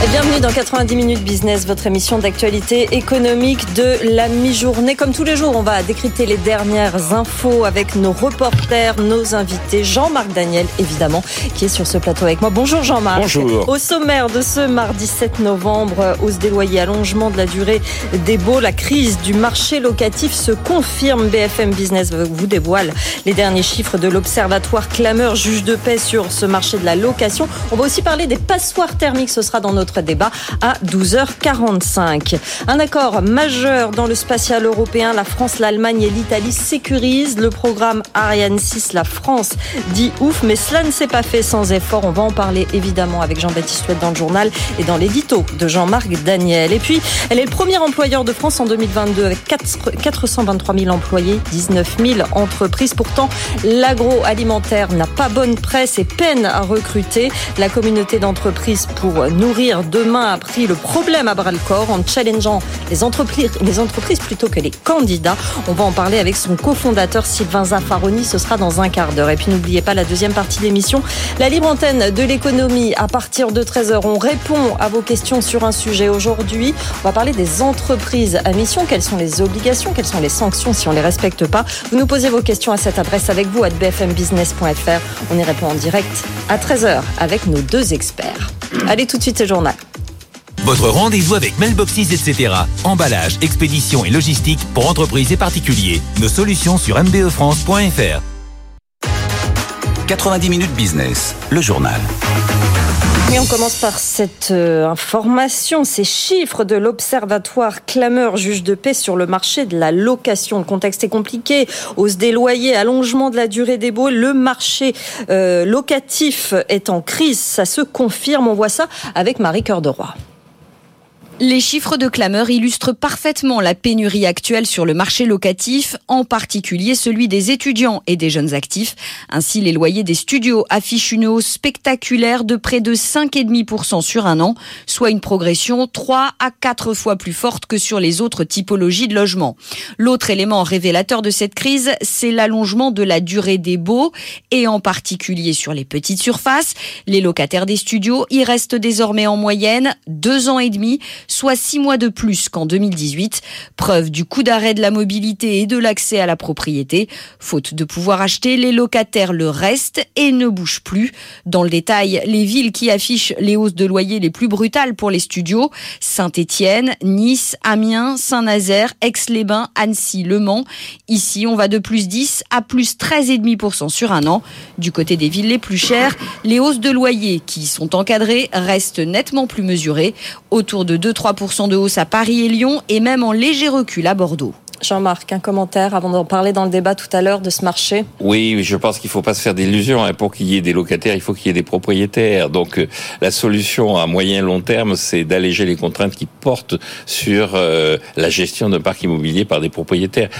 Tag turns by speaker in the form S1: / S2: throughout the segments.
S1: Gantoin.
S2: Bienvenue dans 90 minutes business, votre émission d'actualité économique de la mi-journée. Comme tous les jours, on va décrypter les dernières infos avec nos reporters, nos invités. Jean-Marc Daniel, évidemment, qui est sur ce plateau avec moi. Bonjour Jean-Marc.
S3: Bonjour.
S2: Au sommaire de ce mardi 7 novembre, hausse des loyers, allongement de la durée des baux, la crise du marché locatif se confirme. BFM Business vous dévoile les derniers chiffres de l'Observatoire Clameur, juge de paix sur ce marché de la location. On va aussi parler des passoires thermiques. Ce sera dans notre débat à 12h45. Un accord majeur dans le spatial européen. La France, l'Allemagne et l'Italie sécurisent le programme Ariane 6. La France dit ouf, mais cela ne s'est pas fait sans effort. On va en parler évidemment avec Jean-Baptiste Huette dans le journal et dans l'édito de Jean-Marc Daniel. Et puis, elle est le premier employeur de France en 2022 avec 423 000 employés, 19 000 entreprises. Pourtant, l'agroalimentaire n'a pas bonne presse et peine à recruter. La communauté d'entreprises pour nourrir demain a pris le problème à bras le corps en challengeant les entreprises, les entreprises plutôt que les candidats. On va en parler avec son cofondateur Sylvain Zaffaroni. Ce sera dans un quart d'heure. Et puis n'oubliez pas la deuxième partie de l'émission, la libre antenne de l'économie à partir de 13h. On répond à vos questions sur un sujet aujourd'hui. On va parler des entreprises à mission. Quelles sont les obligations? Quelles sont les sanctions si on les respecte pas? Vous nous posez vos questions à cette adresse avec vous à bfmbusiness.fr. On y répond en direct à 13h avec nos deux experts. Allez tout de suite, c'est journal.
S4: Votre rendez-vous avec Mailboxes, etc. Emballage, expédition et logistique pour entreprises et particuliers. Nos solutions sur mbefrance.fr.
S1: 90 minutes business, le journal.
S2: Et on commence par cette euh, information, ces chiffres de l'Observatoire Clameur juge de paix sur le marché de la location. Le contexte est compliqué, hausse des loyers, allongement de la durée des baux, le marché euh, locatif est en crise, ça se confirme, on voit ça avec Marie Cœur de Roi.
S5: Les chiffres de clameur illustrent parfaitement la pénurie actuelle sur le marché locatif, en particulier celui des étudiants et des jeunes actifs. Ainsi, les loyers des studios affichent une hausse spectaculaire de près de 5,5% sur un an, soit une progression 3 à 4 fois plus forte que sur les autres typologies de logements. L'autre élément révélateur de cette crise, c'est l'allongement de la durée des baux, et en particulier sur les petites surfaces. Les locataires des studios y restent désormais en moyenne deux ans et demi, soit six mois de plus qu'en 2018. Preuve du coup d'arrêt de la mobilité et de l'accès à la propriété. Faute de pouvoir acheter, les locataires le restent et ne bougent plus. Dans le détail, les villes qui affichent les hausses de loyer les plus brutales pour les studios, Saint-Étienne, Nice, Amiens, Saint-Nazaire, Aix-les-Bains, Annecy, Le Mans. Ici, on va de plus 10 à plus 13,5% sur un an. Du côté des villes les plus chères, les hausses de loyer qui sont encadrées restent nettement plus mesurées, autour de 2 3% de hausse à Paris et Lyon et même en léger recul à Bordeaux.
S2: Jean-Marc, un commentaire avant d'en parler dans le débat tout à l'heure de ce marché
S3: Oui, je pense qu'il ne faut pas se faire d'illusions. Hein. Pour qu'il y ait des locataires, il faut qu'il y ait des propriétaires. Donc euh, la solution à moyen et long terme, c'est d'alléger les contraintes qui portent sur euh, la gestion d'un parc immobilier par des propriétaires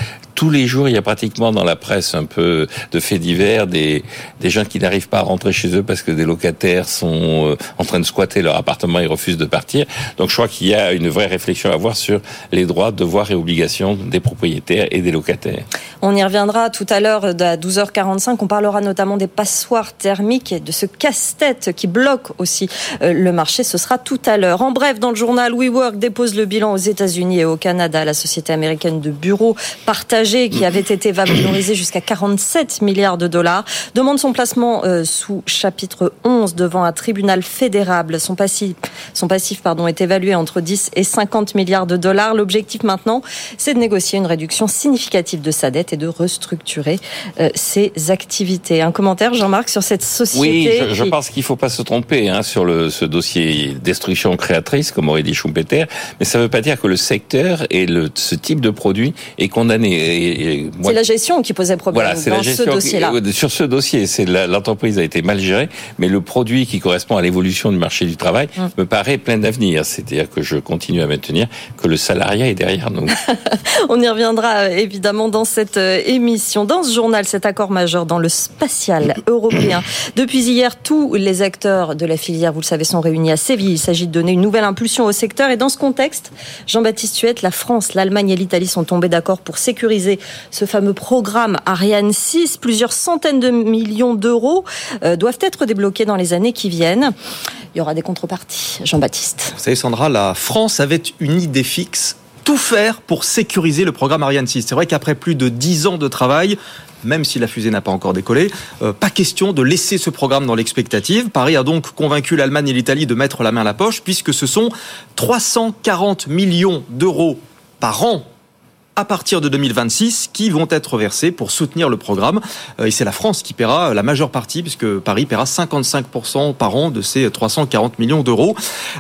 S3: tous les jours, il y a pratiquement dans la presse un peu de faits divers des, des gens qui n'arrivent pas à rentrer chez eux parce que des locataires sont euh, en train de squatter leur appartement et refusent de partir. Donc je crois qu'il y a une vraie réflexion à avoir sur les droits, devoirs et obligations des propriétaires et des locataires.
S2: On y reviendra tout à l'heure à 12h45. On parlera notamment des passoires thermiques et de ce casse-tête qui bloque aussi euh, le marché. Ce sera tout à l'heure. En bref, dans le journal WeWork dépose le bilan aux États-Unis et au Canada. La société américaine de bureaux partagés qui avait été valorisé jusqu'à 47 milliards de dollars demande son placement euh, sous chapitre 11 devant un tribunal fédérable. Son passif, son passif pardon, est évalué entre 10 et 50 milliards de dollars. L'objectif maintenant, c'est de négocier une réduction significative de sa dette et de restructurer euh, ses activités. Un commentaire, Jean-Marc, sur cette société
S3: Oui, je, je pense qu'il ne faut pas se tromper hein, sur le, ce dossier destruction créatrice, comme aurait dit Schumpeter, mais ça ne veut pas dire que le secteur et le, ce type de produit est condamné.
S2: C'est la gestion qui posait problème
S3: voilà,
S2: dans
S3: la gestion
S2: ce dossier-là.
S3: Qui, sur ce dossier, c'est l'entreprise a été mal gérée, mais le produit qui correspond à l'évolution du marché du travail
S2: Hum.
S3: me paraît plein d'avenir. C'est-à-dire que je continue à maintenir que le salariat est derrière nous.
S2: On y reviendra euh, évidemment dans cette euh, émission. Dans ce journal, cet accord majeur dans le spatial européen. Depuis hier, tous les acteurs de la filière, vous le savez, sont réunis à Séville. Il s'agit de donner une nouvelle impulsion au secteur. Et dans ce contexte, Jean-Baptiste Huette, la France, l'Allemagne et l'Italie sont tombés d'accord pour sécuriser ce fameux programme Ariane 6. Plusieurs centaines de millions d'euros euh, doivent être débloqués dans les années qui viennent. Il y aura des contreparties. Jean-Baptiste.
S6: Vous savez, Sandra, la France avait une idée fixe tout faire pour sécuriser le programme Ariane 6. C'est vrai qu'après plus de dix ans de travail, même si la fusée n'a pas encore décollé, euh, pas question de laisser ce programme dans l'expectative. Paris a donc convaincu l'Allemagne et l'Italie de mettre la main à la poche, puisque ce sont 340 millions d'euros par an à partir de 2026 qui vont être versés pour soutenir le programme. Euh, et c'est la France qui paiera la majeure partie, puisque Paris paiera 55% par an de ces 340 millions d'euros.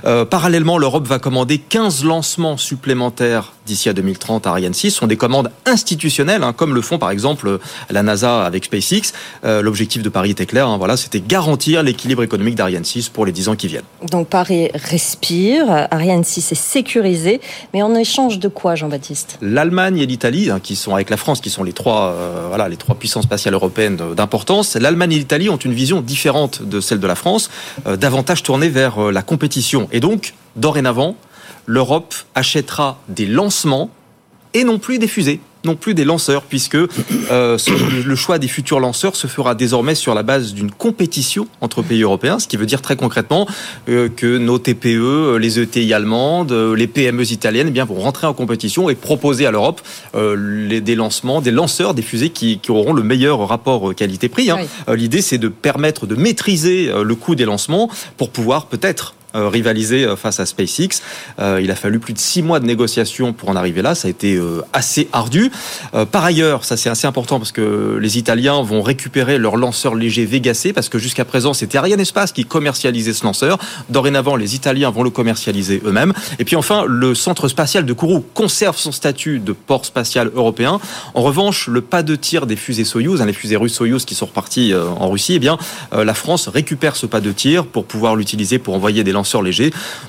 S6: Euh, parallèlement, l'Europe va commander 15 lancements supplémentaires d'ici à 2030 à Ariane 6 sont des commandes institutionnelles, hein, comme le font par exemple la NASA avec SpaceX. Euh, l'objectif de Paris était clair, hein, voilà, c'était garantir l'équilibre économique d'Ariane 6 pour les 10 ans qui viennent.
S2: Donc Paris respire, Ariane 6 est sécurisé, mais en échange de quoi, Jean-Baptiste?
S6: L'Allemagne et l'Italie, hein, qui sont avec la France, qui sont les trois, euh, voilà, les trois puissances spatiales européennes d'importance. L'Allemagne et l'Italie ont une vision différente de celle de la France, euh, davantage tournée vers la compétition. Et donc, dorénavant, l'Europe achètera des lancements et non plus des fusées non plus des lanceurs, puisque euh, le choix des futurs lanceurs se fera désormais sur la base d'une compétition entre pays européens, ce qui veut dire très concrètement euh, que nos TPE, les ETI allemandes, les PME italiennes eh bien, vont rentrer en compétition et proposer à l'Europe euh, des lancements, des lanceurs, des fusées qui, auront le meilleur rapport qualité-prix. Hein. L'idée, c'est de permettre de maîtriser le coût des lancements pour pouvoir peut-être euh, rivaliser euh, face à SpaceX. Euh, il a fallu plus de six mois de négociations pour en arriver là. Ça a été assez ardu. Par ailleurs, ça c'est assez important parce que les Italiens vont récupérer leur lanceur léger Vega parce que jusqu'à présent c'était Ariane Espace qui commercialisait ce lanceur. Dorénavant, les Italiens vont le commercialiser eux-mêmes. Et puis enfin, le centre spatial de Kourou conserve son statut de port spatial européen. En revanche, le pas de tir des fusées Soyuz, hein, les fusées russes Soyuz qui sont reparties en Russie, eh bien la France récupère ce pas de tir pour pouvoir l'utiliser pour envoyer des lanceurs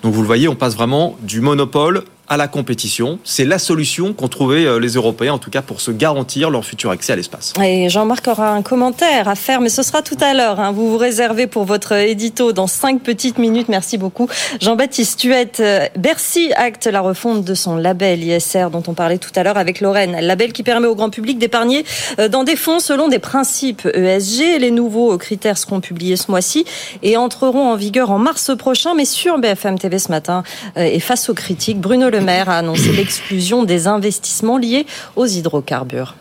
S6: Donc vous le voyez, on passe vraiment du monopole à la compétition. C'est la solution qu'ont trouvé euh, les Européens, en tout cas pour se garantir leur futur accès à l'espace.
S2: Et Jean-Marc aura un commentaire à faire, mais ce sera tout à l'heure. Hein. Vous vous réservez pour votre édito dans cinq petites minutes. Merci beaucoup. Jean-Baptiste Tuette, euh, Bercy acte la refonte de son label ISR dont on parlait tout à l'heure avec Lorraine. Label qui permet au grand public d'épargner euh, dans des fonds selon des principes ESG. Les nouveaux critères seront publiés ce mois-ci et entreront en vigueur en mars prochain. Mais sur BFM TV ce matin et face aux critiques, Bruno Le Maire a annoncé l'exclusion des investissements liés aux hydrocarbures.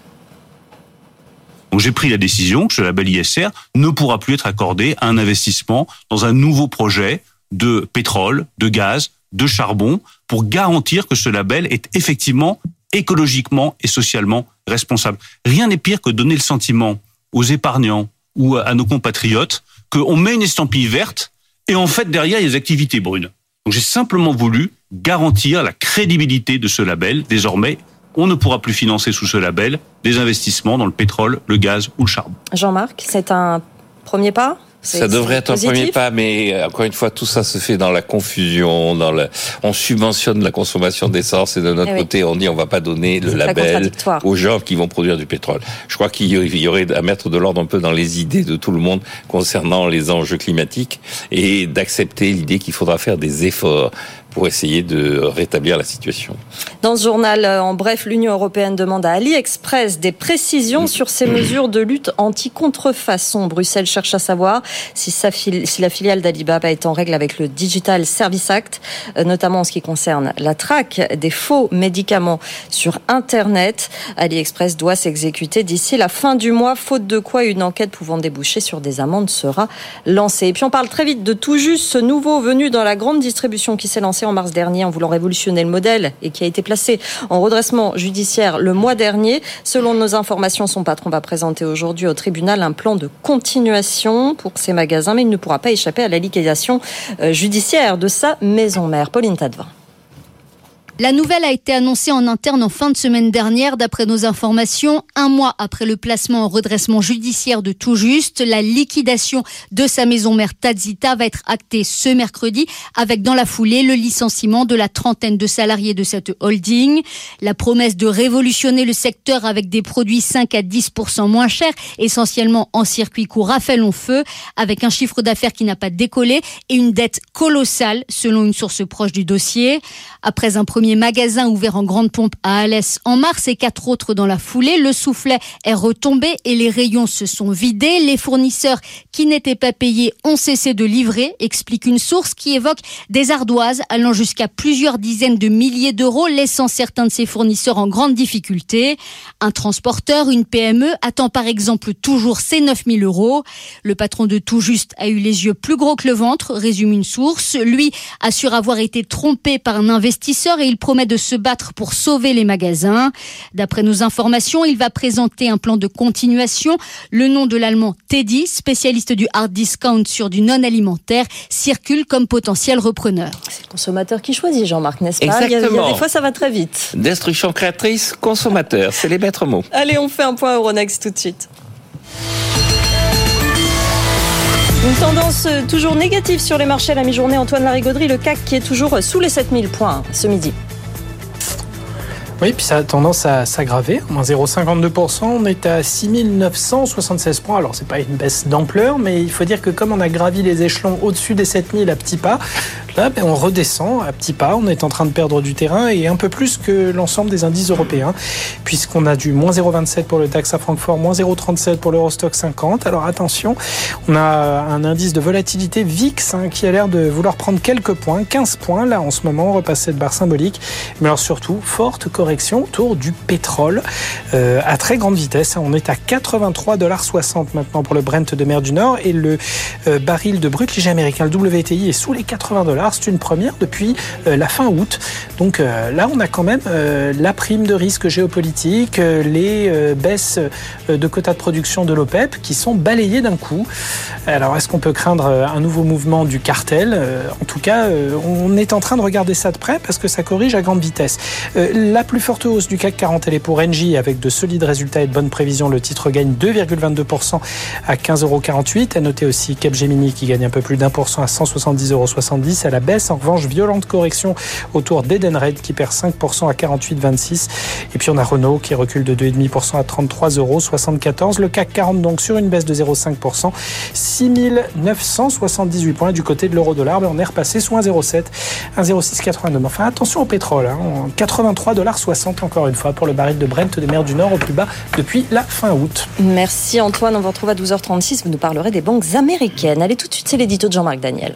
S7: j'ai pris la décision que ce label ISR ne pourra plus être accordé à un investissement dans un nouveau projet de pétrole, de gaz, de charbon, pour garantir que ce label est effectivement écologiquement et socialement responsable. Rien n'est pire que donner le sentiment aux épargnants ou à nos compatriotes qu'on met une estampille verte et en fait derrière il y a des activités brunes. Donc j'ai simplement voulu garantir la crédibilité de ce label. Désormais, on ne pourra plus financer sous ce label des investissements dans le pétrole, le gaz ou le charbon.
S2: Jean-Marc, c'est un premier pas?
S3: Ça devrait être un premier pas, mais euh, encore une fois, tout ça se fait dans la confusion, dans le, on subventionne la consommation d'essence et de notre eh côté, on dit on va pas donner le label aux gens qui vont produire du pétrole. Je crois qu'il y aurait à mettre de l'ordre un peu dans les idées de tout le monde concernant les enjeux climatiques et d'accepter l'idée qu'il faudra faire des efforts pour essayer de rétablir la situation.
S2: Dans ce journal, euh, en bref, l'Union européenne demande à AliExpress des précisions sur ses mesures de lutte anti-contrefaçon. Bruxelles cherche à savoir si, sa si la filiale d'Alibaba est en règle avec le Digital Service Act, euh, notamment en ce qui concerne la traque des faux médicaments sur Internet. AliExpress doit s'exécuter d'ici la fin du mois, faute de quoi une enquête pouvant déboucher sur des amendes sera lancée. Et puis on parle très vite de tout juste ce nouveau venu dans la grande distribution qui s'est lancé en mars dernier en voulant révolutionner le modèle et qui a été placé en redressement judiciaire le mois dernier. Selon nos informations, son patron va présenter aujourd'hui au tribunal un plan de continuation pour ses magasins, mais il ne pourra pas échapper à la liquidation euh, judiciaire de sa maison mère. Pauline Tadevin.
S8: La nouvelle a été annoncée en interne en fin de semaine dernière. D'après nos informations, un mois après le placement en redressement judiciaire de tout juste, la liquidation de sa maison mère Tadzita va être actée ce mercredi avec dans la foulée le licenciement de la trentaine de salariés de cette holding. La promesse de révolutionner le secteur avec des produits 5 à 10% moins chers, essentiellement en circuit court, a fait long feu avec un chiffre d'affaires qui n'a pas décollé et une dette colossale selon une source proche du dossier. Après un premier magasin ouvert en grande pompe à Alès en mars et quatre autres dans la foulée. Le soufflet est retombé et les rayons se sont vidés. Les fournisseurs qui n'étaient pas payés ont cessé de livrer, explique une source qui évoque des ardoises allant jusqu'à plusieurs dizaines de milliers d'euros, laissant certains de ses fournisseurs en grande difficulté. Un transporteur, une PME, attend par exemple toujours ses 9000 euros. Le patron de Tout Juste a eu les yeux plus gros que le ventre, résume une source. Lui assure avoir été trompé par un investisseur et il promet de se battre pour sauver les magasins. D'après nos informations, il va présenter un plan de continuation. Le nom de l'allemand Teddy, spécialiste du hard discount sur du non alimentaire, circule comme potentiel repreneur.
S2: C'est le consommateur qui choisit, Jean-Marc, n'est-ce pas? Il y, a, il y, a, des fois, ça va très vite.
S3: Destruction créatrice, consommateur, c'est les maîtres mots.
S2: Allez, on fait un point Euronext tout de suite. Une tendance toujours négative sur les marchés à la mi-journée. Antoine Larigauderie, le CAC qui est toujours sous les 7000 points ce midi.
S9: Oui, puis ça a tendance à s'aggraver. Moins 0,52%, on est à 6976 points. Alors, c'est pas une baisse d'ampleur, mais il faut dire que comme on a gravi les échelons au-dessus des 7000 à petits pas, là, on redescend à petits pas. On est en train de perdre du terrain et un peu plus que l'ensemble des indices européens, puisqu'on a du moins 0,27 pour le DAX à Francfort, moins 0,37 pour l'Eurostock 50. Alors, attention, on a un indice de volatilité VIX hein, qui a l'air de vouloir prendre quelques points, 15 points là en ce moment, repasser de barre symbolique. Mais alors surtout, forte correction autour du pétrole euh, à très grande vitesse. On est à 83,60$ maintenant pour le Brent de mer du Nord et le euh, baril de brut léger américain, le WTI, est sous les 80$. C'est une première depuis euh, la fin août. Donc euh, là, on a quand même euh, la prime de risque géopolitique, les baisses de quotas de production de l'OPEP qui sont balayées d'un coup. Alors, est-ce qu'on peut craindre un nouveau mouvement du cartel? En tout cas, on est en train de regarder ça de près parce que ça corrige à grande vitesse. La plus forte hausse du CAC 40, elle est pour Engie avec de solides résultats et de bonnes prévisions. Le titre gagne 2,22% à 15,48 euros. À noter aussi Capgemini qui gagne un peu plus d'un pour cent à 170,70 euros. À la baisse, en revanche, violente correction autour d'Edenred qui perd 5% à 48,26. Et puis on a Renault qui recule de 2,5% à 33,74 euros. Le CAC 40 donc sur une baisse de 0,5%. 6978 points du côté de l'euro dollar. On est repassé sous 1,07, 1,0682. Enfin attention au pétrole. Hein. 83 dollars 60 encore une fois pour le baril de Brent des mers du Nord au plus bas depuis la fin août.
S2: Merci Antoine. On vous retrouve à 12h36. Vous nous parlerez des banques américaines. Allez tout de suite, c'est l'édito de Jean-Marc Daniel.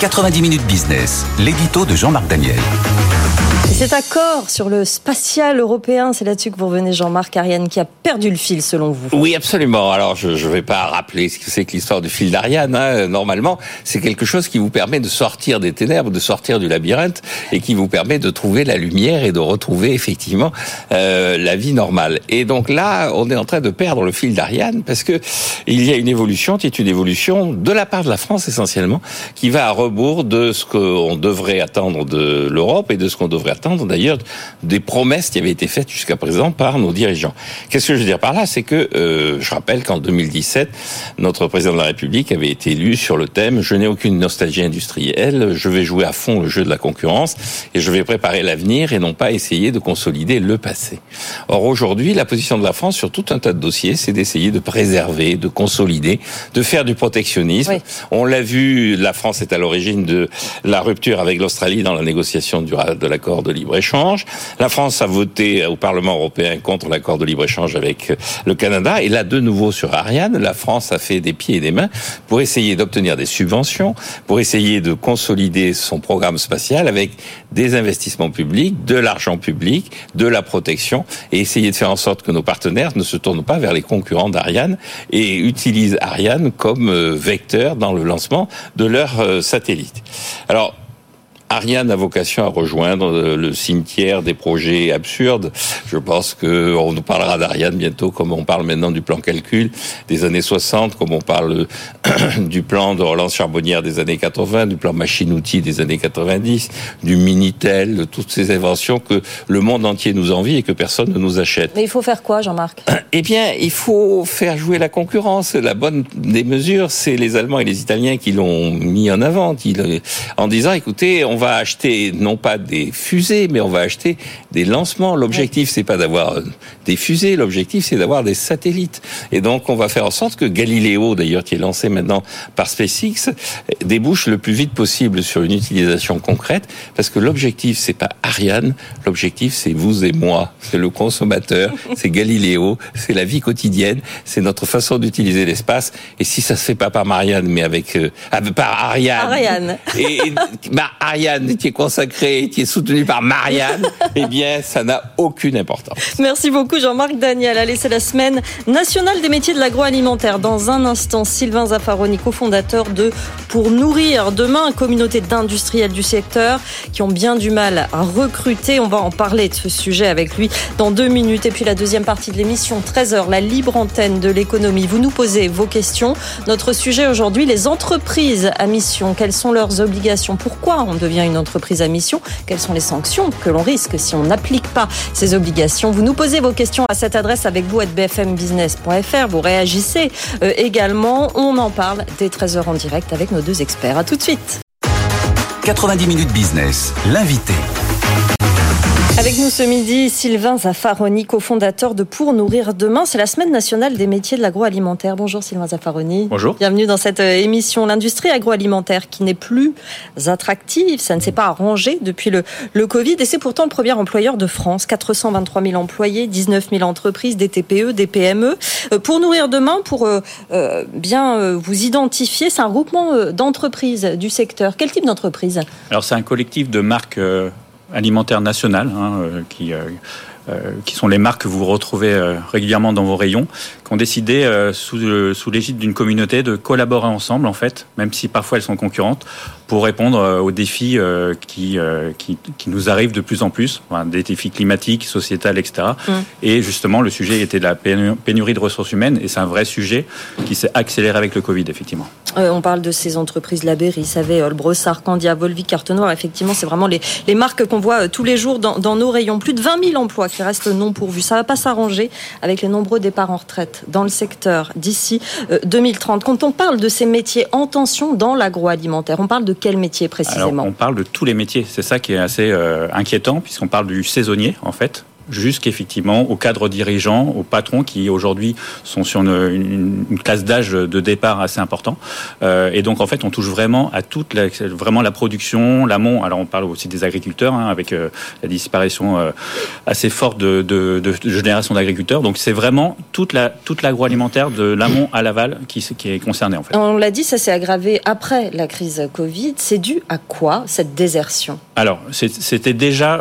S1: 90 minutes business, l'édito de Jean-Marc Daniel.
S2: Et cet accord sur le spatial européen, c'est là-dessus que vous revenez, Jean-Marc Ariane, qui a perdu le fil selon vous.
S3: Oui, absolument. Alors, je ne vais pas rappeler ce que c'est que l'histoire du fil d'Ariane. Hein. Normalement, c'est quelque chose qui vous permet de sortir des ténèbres, de sortir du labyrinthe, et qui vous permet de trouver la lumière et de retrouver effectivement euh, la vie normale. Et donc là, on est en train de perdre le fil d'Ariane parce que il y a une évolution qui est une évolution de la part de la France essentiellement, qui va à rebours de ce qu'on devrait attendre de l'Europe et de ce qu'on devrait attendre d'ailleurs des promesses qui avaient été faites jusqu'à présent par nos dirigeants. Qu'est-ce que je veux dire par là? C'est que euh, je rappelle qu'en 2017, notre président de la République avait été élu sur le thème "Je n'ai aucune nostalgie industrielle, je vais jouer à fond le jeu de la concurrence et je vais préparer l'avenir et non pas essayer de consolider le passé." Or aujourd'hui, la position de la France sur tout un tas de dossiers, c'est d'essayer de préserver, de consolider, de faire du protectionnisme. Oui. On l'a vu, la France est à l'origine de la rupture avec l'Australie dans la négociation de l'accord de libre-échange. La France a voté au Parlement européen contre l'accord de libre-échange avec le Canada. Et là, de nouveau sur Ariane, la France a fait des pieds et des mains pour essayer d'obtenir des subventions, pour essayer de consolider son programme spatial avec des investissements publics, de l'argent public, de la protection, et essayer de faire en sorte que nos partenaires ne se tournent pas vers les concurrents d'Ariane et utilisent Ariane comme vecteur dans le lancement de leurs satellites. Alors, Ariane a vocation à rejoindre le cimetière des projets absurdes. Je pense que on nous parlera d'Ariane bientôt, comme on parle maintenant du plan calcul des années 60, comme on parle du plan de relance charbonnière des années 80, du plan machine-outil des années 90, du Minitel, de toutes ces inventions que le monde entier nous envie et que personne ne nous achète.
S2: Mais il faut faire quoi, Jean-Marc?
S3: Eh bien, il faut faire jouer la concurrence. La bonne des mesures, c'est les Allemands et les Italiens qui l'ont mis en avant, en disant, écoutez, on va acheter non pas des fusées, mais on va acheter des lancements. L'objectif, c'est pas d'avoir des fusées, l'objectif, c'est d'avoir des satellites. Et donc, on va faire en sorte que Galileo, d'ailleurs, qui est lancé maintenant par SpaceX, débouche le plus vite possible sur une utilisation concrète, parce que l'objectif, c'est pas Ariane, l'objectif, c'est vous et moi, c'est le consommateur, c'est Galileo, c'est la vie quotidienne, c'est notre façon d'utiliser l'espace. Et si ça se fait pas par Marianne, mais avec, euh, par Ariane,
S2: Ariane.
S3: et bah, Ariane est consacrée, qui est soutenue par Marianne, eh bien, ça n'a aucune importance.
S2: Merci beaucoup Jean-Marc Daniel. Allez, c'est la semaine nationale des métiers de l'agroalimentaire. Dans un instant, Sylvain Zaffaroni, cofondateur de Pour Nourrir Demain, communauté d'industriels du secteur qui ont bien du mal à recruter. On va en parler de ce sujet avec lui dans deux minutes. Et puis la deuxième partie de l'émission, 13h, la libre antenne de l'économie. Vous nous posez vos questions. Notre sujet aujourd'hui, les entreprises à mission. Quelles sont leurs obligations? Pourquoi on devient une entreprise à mission Quelles sont les sanctions que l'on risque si on n'applique pas ces obligations? Vous nous posez vos questions à cette adresse avec vous à bfmbusiness.fr. Vous réagissez euh, également. On en parle dès 13h en direct avec nos deux experts. À tout de suite.
S1: 90 minutes business, l'invité.
S2: Avec nous ce midi, Sylvain Zaffaroni, cofondateur de Pour Nourrir Demain. C'est la semaine nationale des métiers de l'agroalimentaire. Bonjour Sylvain Zaffaroni.
S10: Bonjour.
S2: Bienvenue dans cette euh, émission. L'industrie agroalimentaire qui n'est plus attractive, ça ne s'est pas arrangé depuis le, le Covid et c'est pourtant le premier employeur de France. 423 000 employés, 19 000 entreprises, des TPE, des PME. Euh, pour Nourrir Demain, pour euh, bien vous identifier, c'est un groupement d'entreprises du secteur. Quel type d'entreprise?
S10: Alors c'est un collectif de marques alimentaire national hein, euh, qui euh, euh, qui sont les marques que vous retrouvez régulièrement dans vos rayons, qui ont décidé, sous, sous l'égide d'une communauté, de collaborer ensemble, en fait, même si parfois elles sont concurrentes, pour répondre euh, aux défis euh, qui, euh, qui, qui, nous arrivent de plus en plus, des défis climatiques, sociétals, etc. Mm. Et justement, le sujet était de la pénurie de ressources humaines, et c'est un vrai sujet qui s'est accéléré avec le Covid, effectivement.
S2: on parle de ces entreprises Labéry, Savé, Brossard, Candia, Volvic, Cartenoir. Effectivement, c'est vraiment les, les, marques qu'on voit tous les jours dans, dans, nos rayons. Plus de 20 000 emplois qui restent non pourvus. Ça va pas s'arranger avec les nombreux départs en retraite dans le secteur d'ici 2030. Quand on parle de ces métiers en tension dans l'agroalimentaire, on parle de quel métier précisément
S10: On parle de tous les métiers. C'est ça qui est assez euh, inquiétant, puisqu'on parle du saisonnier, en fait jusqu'effectivement aux cadres dirigeants, aux patrons qui aujourd'hui sont sur une, une, classe d'âge de départ assez important. Euh, et donc en fait, on touche vraiment à toute la, vraiment la production, l'amont. Alors on parle aussi des agriculteurs hein, avec euh, la disparition euh, assez forte de, de, génération d'agriculteurs. Donc c'est vraiment toute la toute l'agroalimentaire de l'amont à l'aval qui, qui est concernée en fait.
S2: On l'a dit, ça s'est aggravé après la crise Covid. C'est dû à quoi cette désertion?
S10: Alors c'était déjà,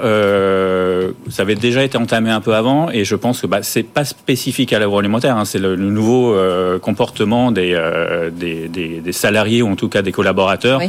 S10: ça avait déjà été entamé un peu avant et je pense que bah, c'est pas spécifique à l'agroalimentaire, hein, c'est le, nouveau euh, comportement des, euh, des, salariés ou en tout cas des collaborateurs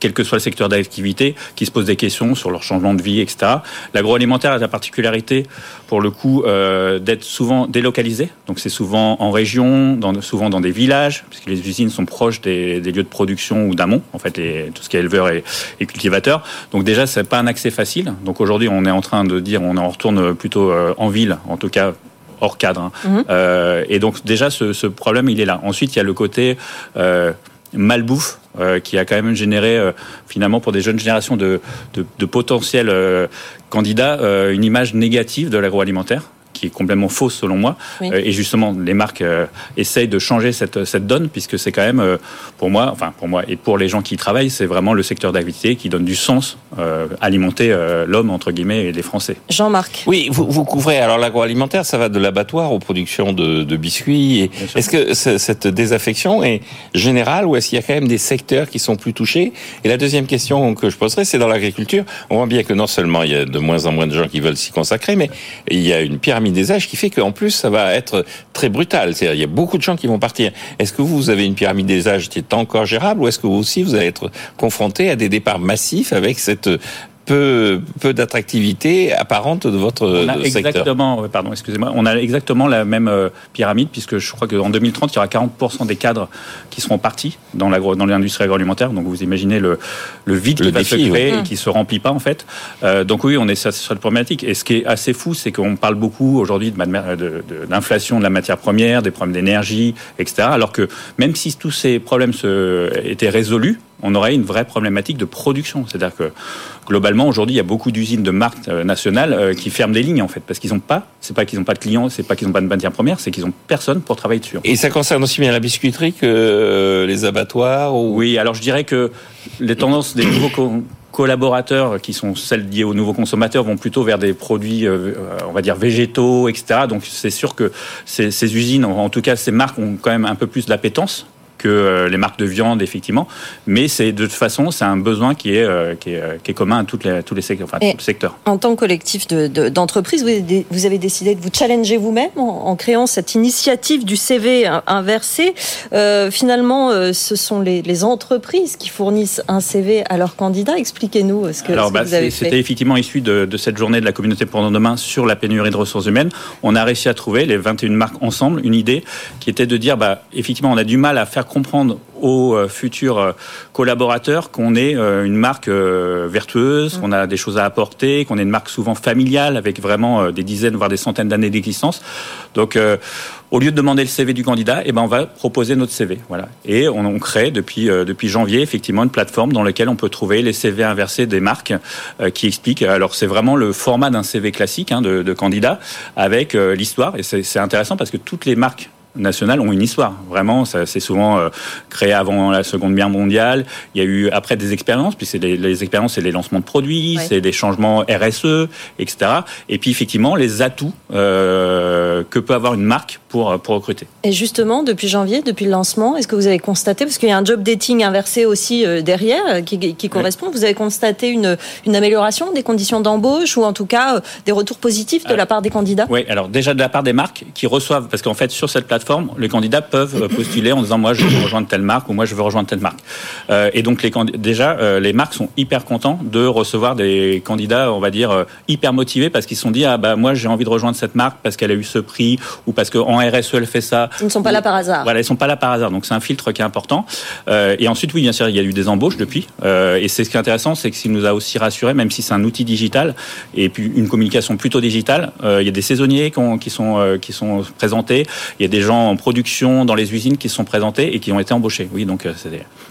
S10: quel que soit le secteur d'activité, qui se posent des questions sur leur changement de vie, etc. L'agroalimentaire a la particularité, pour le coup, euh, d'être souvent délocalisé. Donc c'est souvent en région, dans, souvent dans des villages, puisque les usines sont proches des, des lieux de production ou d'amont, en fait, les, tout ce qui est éleveur et, et cultivateur. Donc déjà, c'est pas un accès facile. Donc aujourd'hui, on est en train de dire, on en retourne plutôt euh, en ville, en tout cas hors cadre. Hein. Mmh. Euh, et donc déjà, ce, ce, problème, il est là. Ensuite, il y a le côté euh, malbouffe euh, qui a quand même généré euh, finalement pour des jeunes générations de, de, potentiels euh, candidats une image négative de l'agroalimentaire qui est complètement fausse selon moi. Oui. Euh, et justement, les marques euh, essayent de changer cette, cette donne, puisque c'est quand même, euh, pour moi, enfin pour moi et pour les gens qui y travaillent, c'est vraiment le secteur d'activité qui donne du sens, euh, alimenter euh, l'homme, entre guillemets, et les Français.
S2: Jean-Marc.
S3: Oui, vous, vous, couvrez, alors l'agroalimentaire, ça va de l'abattoir aux productions de, de biscuits. Est-ce que cette désaffection est générale ou est-ce qu'il y a quand même des secteurs qui sont plus touchés? Et la deuxième question que je poserai, c'est dans l'agriculture. On voit bien que non seulement il y a de moins en moins de gens qui veulent s'y consacrer, mais il y a une pyramide des âges qui fait qu'en plus, ça va être très brutal. C'est-à-dire, il y a beaucoup de gens qui vont partir. Est-ce que vous avez une pyramide des âges qui est encore gérable ou est-ce que vous aussi, vous allez être confronté à des départs massifs avec cette peu, peu d'attractivité apparente de votre
S10: on a exactement, pardon, excusez-moi, on a exactement la même euh, pyramide puisque je crois qu'en 2030, il y aura 40% des cadres qui seront partis dans l'industrie agroalimentaire. Donc vous imaginez le, le vide qui va se créer et qui se remplit pas en fait. Euh, donc oui, on est sur cette problématique. Et ce qui est assez fou, c'est qu'on parle beaucoup aujourd'hui d'inflation de, de, de, la matière première, des problèmes d'énergie, etc. Alors que même si tous ces problèmes se, étaient résolus, on aurait une vraie problématique de production. C'est-à-dire que globalement aujourd'hui, il y a beaucoup d'usines de marques euh, nationales euh, qui ferment des lignes en fait parce qu'ils n'ont pas. C'est pas qu'ils n'ont pas de clients, c'est pas qu'ils n'ont pas de matière première, c'est qu'ils n'ont personne pour travailler dessus.
S3: Et ça concerne aussi bien la biscuiterie que euh, les abattoirs.
S10: Oui, alors je dirais que les tendances des nouveaux collaborateurs qui sont celles liées aux nouveaux consommateurs vont plutôt vers des produits, on va dire végétaux, etc. Donc c'est sûr que ces, ces, usines, en tout cas ces marques, ont quand même un peu plus d'appétence que euh, les marques de viande, effectivement. Mais c'est de toute façon, c'est un besoin qui est, euh, qui est, euh, qui est, commun à toutes les, tous les secteurs. Enfin, tout secteur.
S2: En tant que collectif d'entreprises, de, vous avez décidé de vous challenger vous-même en, créant cette initiative du CV inversé. Euh, finalement, ce sont les, les, entreprises qui fournissent un CV à leurs candidats. Expliquez-nous ce que,
S10: Alors,
S2: ce
S10: bah,
S2: vous avez
S10: fait. C'était effectivement issu de, de, cette journée de la communauté pour demain sur la pénurie de ressources humaines. On a réussi à trouver, les 21 marques ensemble, une idée qui était de dire, bah, effectivement, on a du mal à faire comprendre aux euh, futurs euh, collaborateurs qu'on est euh, une marque vertueuse, mmh. qu'on a des choses à apporter, qu'on est une marque souvent familiale avec vraiment des dizaines voire des centaines d'années d'existence. Donc au lieu de demander le CV du candidat, eh ben on va proposer notre CV, voilà. Et on, on crée depuis depuis janvier effectivement une plateforme dans laquelle on peut trouver les CV inversés des marques qui expliquent. Alors c'est vraiment le format d'un CV classique hein, de, de candidat avec l'histoire et c'est intéressant parce que toutes les marques nationales ont une histoire. Vraiment, ça c'est souvent euh, créé avant la Seconde Guerre mondiale. Il y a eu après des expériences, puis c'est les, expériences, c'est les lancements de produits, c'est des changements RSE, etc. Et puis effectivement les atouts euh, que peut avoir une marque pour pour recruter.
S2: Et justement, depuis janvier, depuis le lancement, est-ce que vous avez constaté, parce qu'il y a un job dating inversé aussi euh, derrière qui, qui correspond, vous avez constaté une une amélioration des conditions d'embauche ou en tout cas des retours positifs de la part des candidats?
S10: Oui, alors déjà de la part des marques qui reçoivent, parce qu'en fait sur cette plateforme les candidats peuvent euh, postuler en disant moi je veux rejoindre telle marque ou moi je veux rejoindre telle marque. Euh, et donc les déjà euh, les marques sont hyper contents de recevoir des candidats on va dire hyper motivés parce qu'ils se sont dit ah bah moi j'ai envie de rejoindre cette marque parce qu'elle a eu ce prix ou parce qu'en RSE elle fait ça.
S2: Ils ne sont pas là par hasard.
S10: Voilà ils sont pas là par hasard donc c'est un filtre qui est important. et ensuite oui bien sûr il y a eu des embauches depuis et c'est ce qui est intéressant c'est que s'il nous a aussi rassuré même si c'est un outil digital et puis une communication plutôt digitale il y a des saisonniers qui, sont qui sont présentés il y a des gens en production dans les usines qui sont présentés et qui ont été embauchés. Oui, donc euh,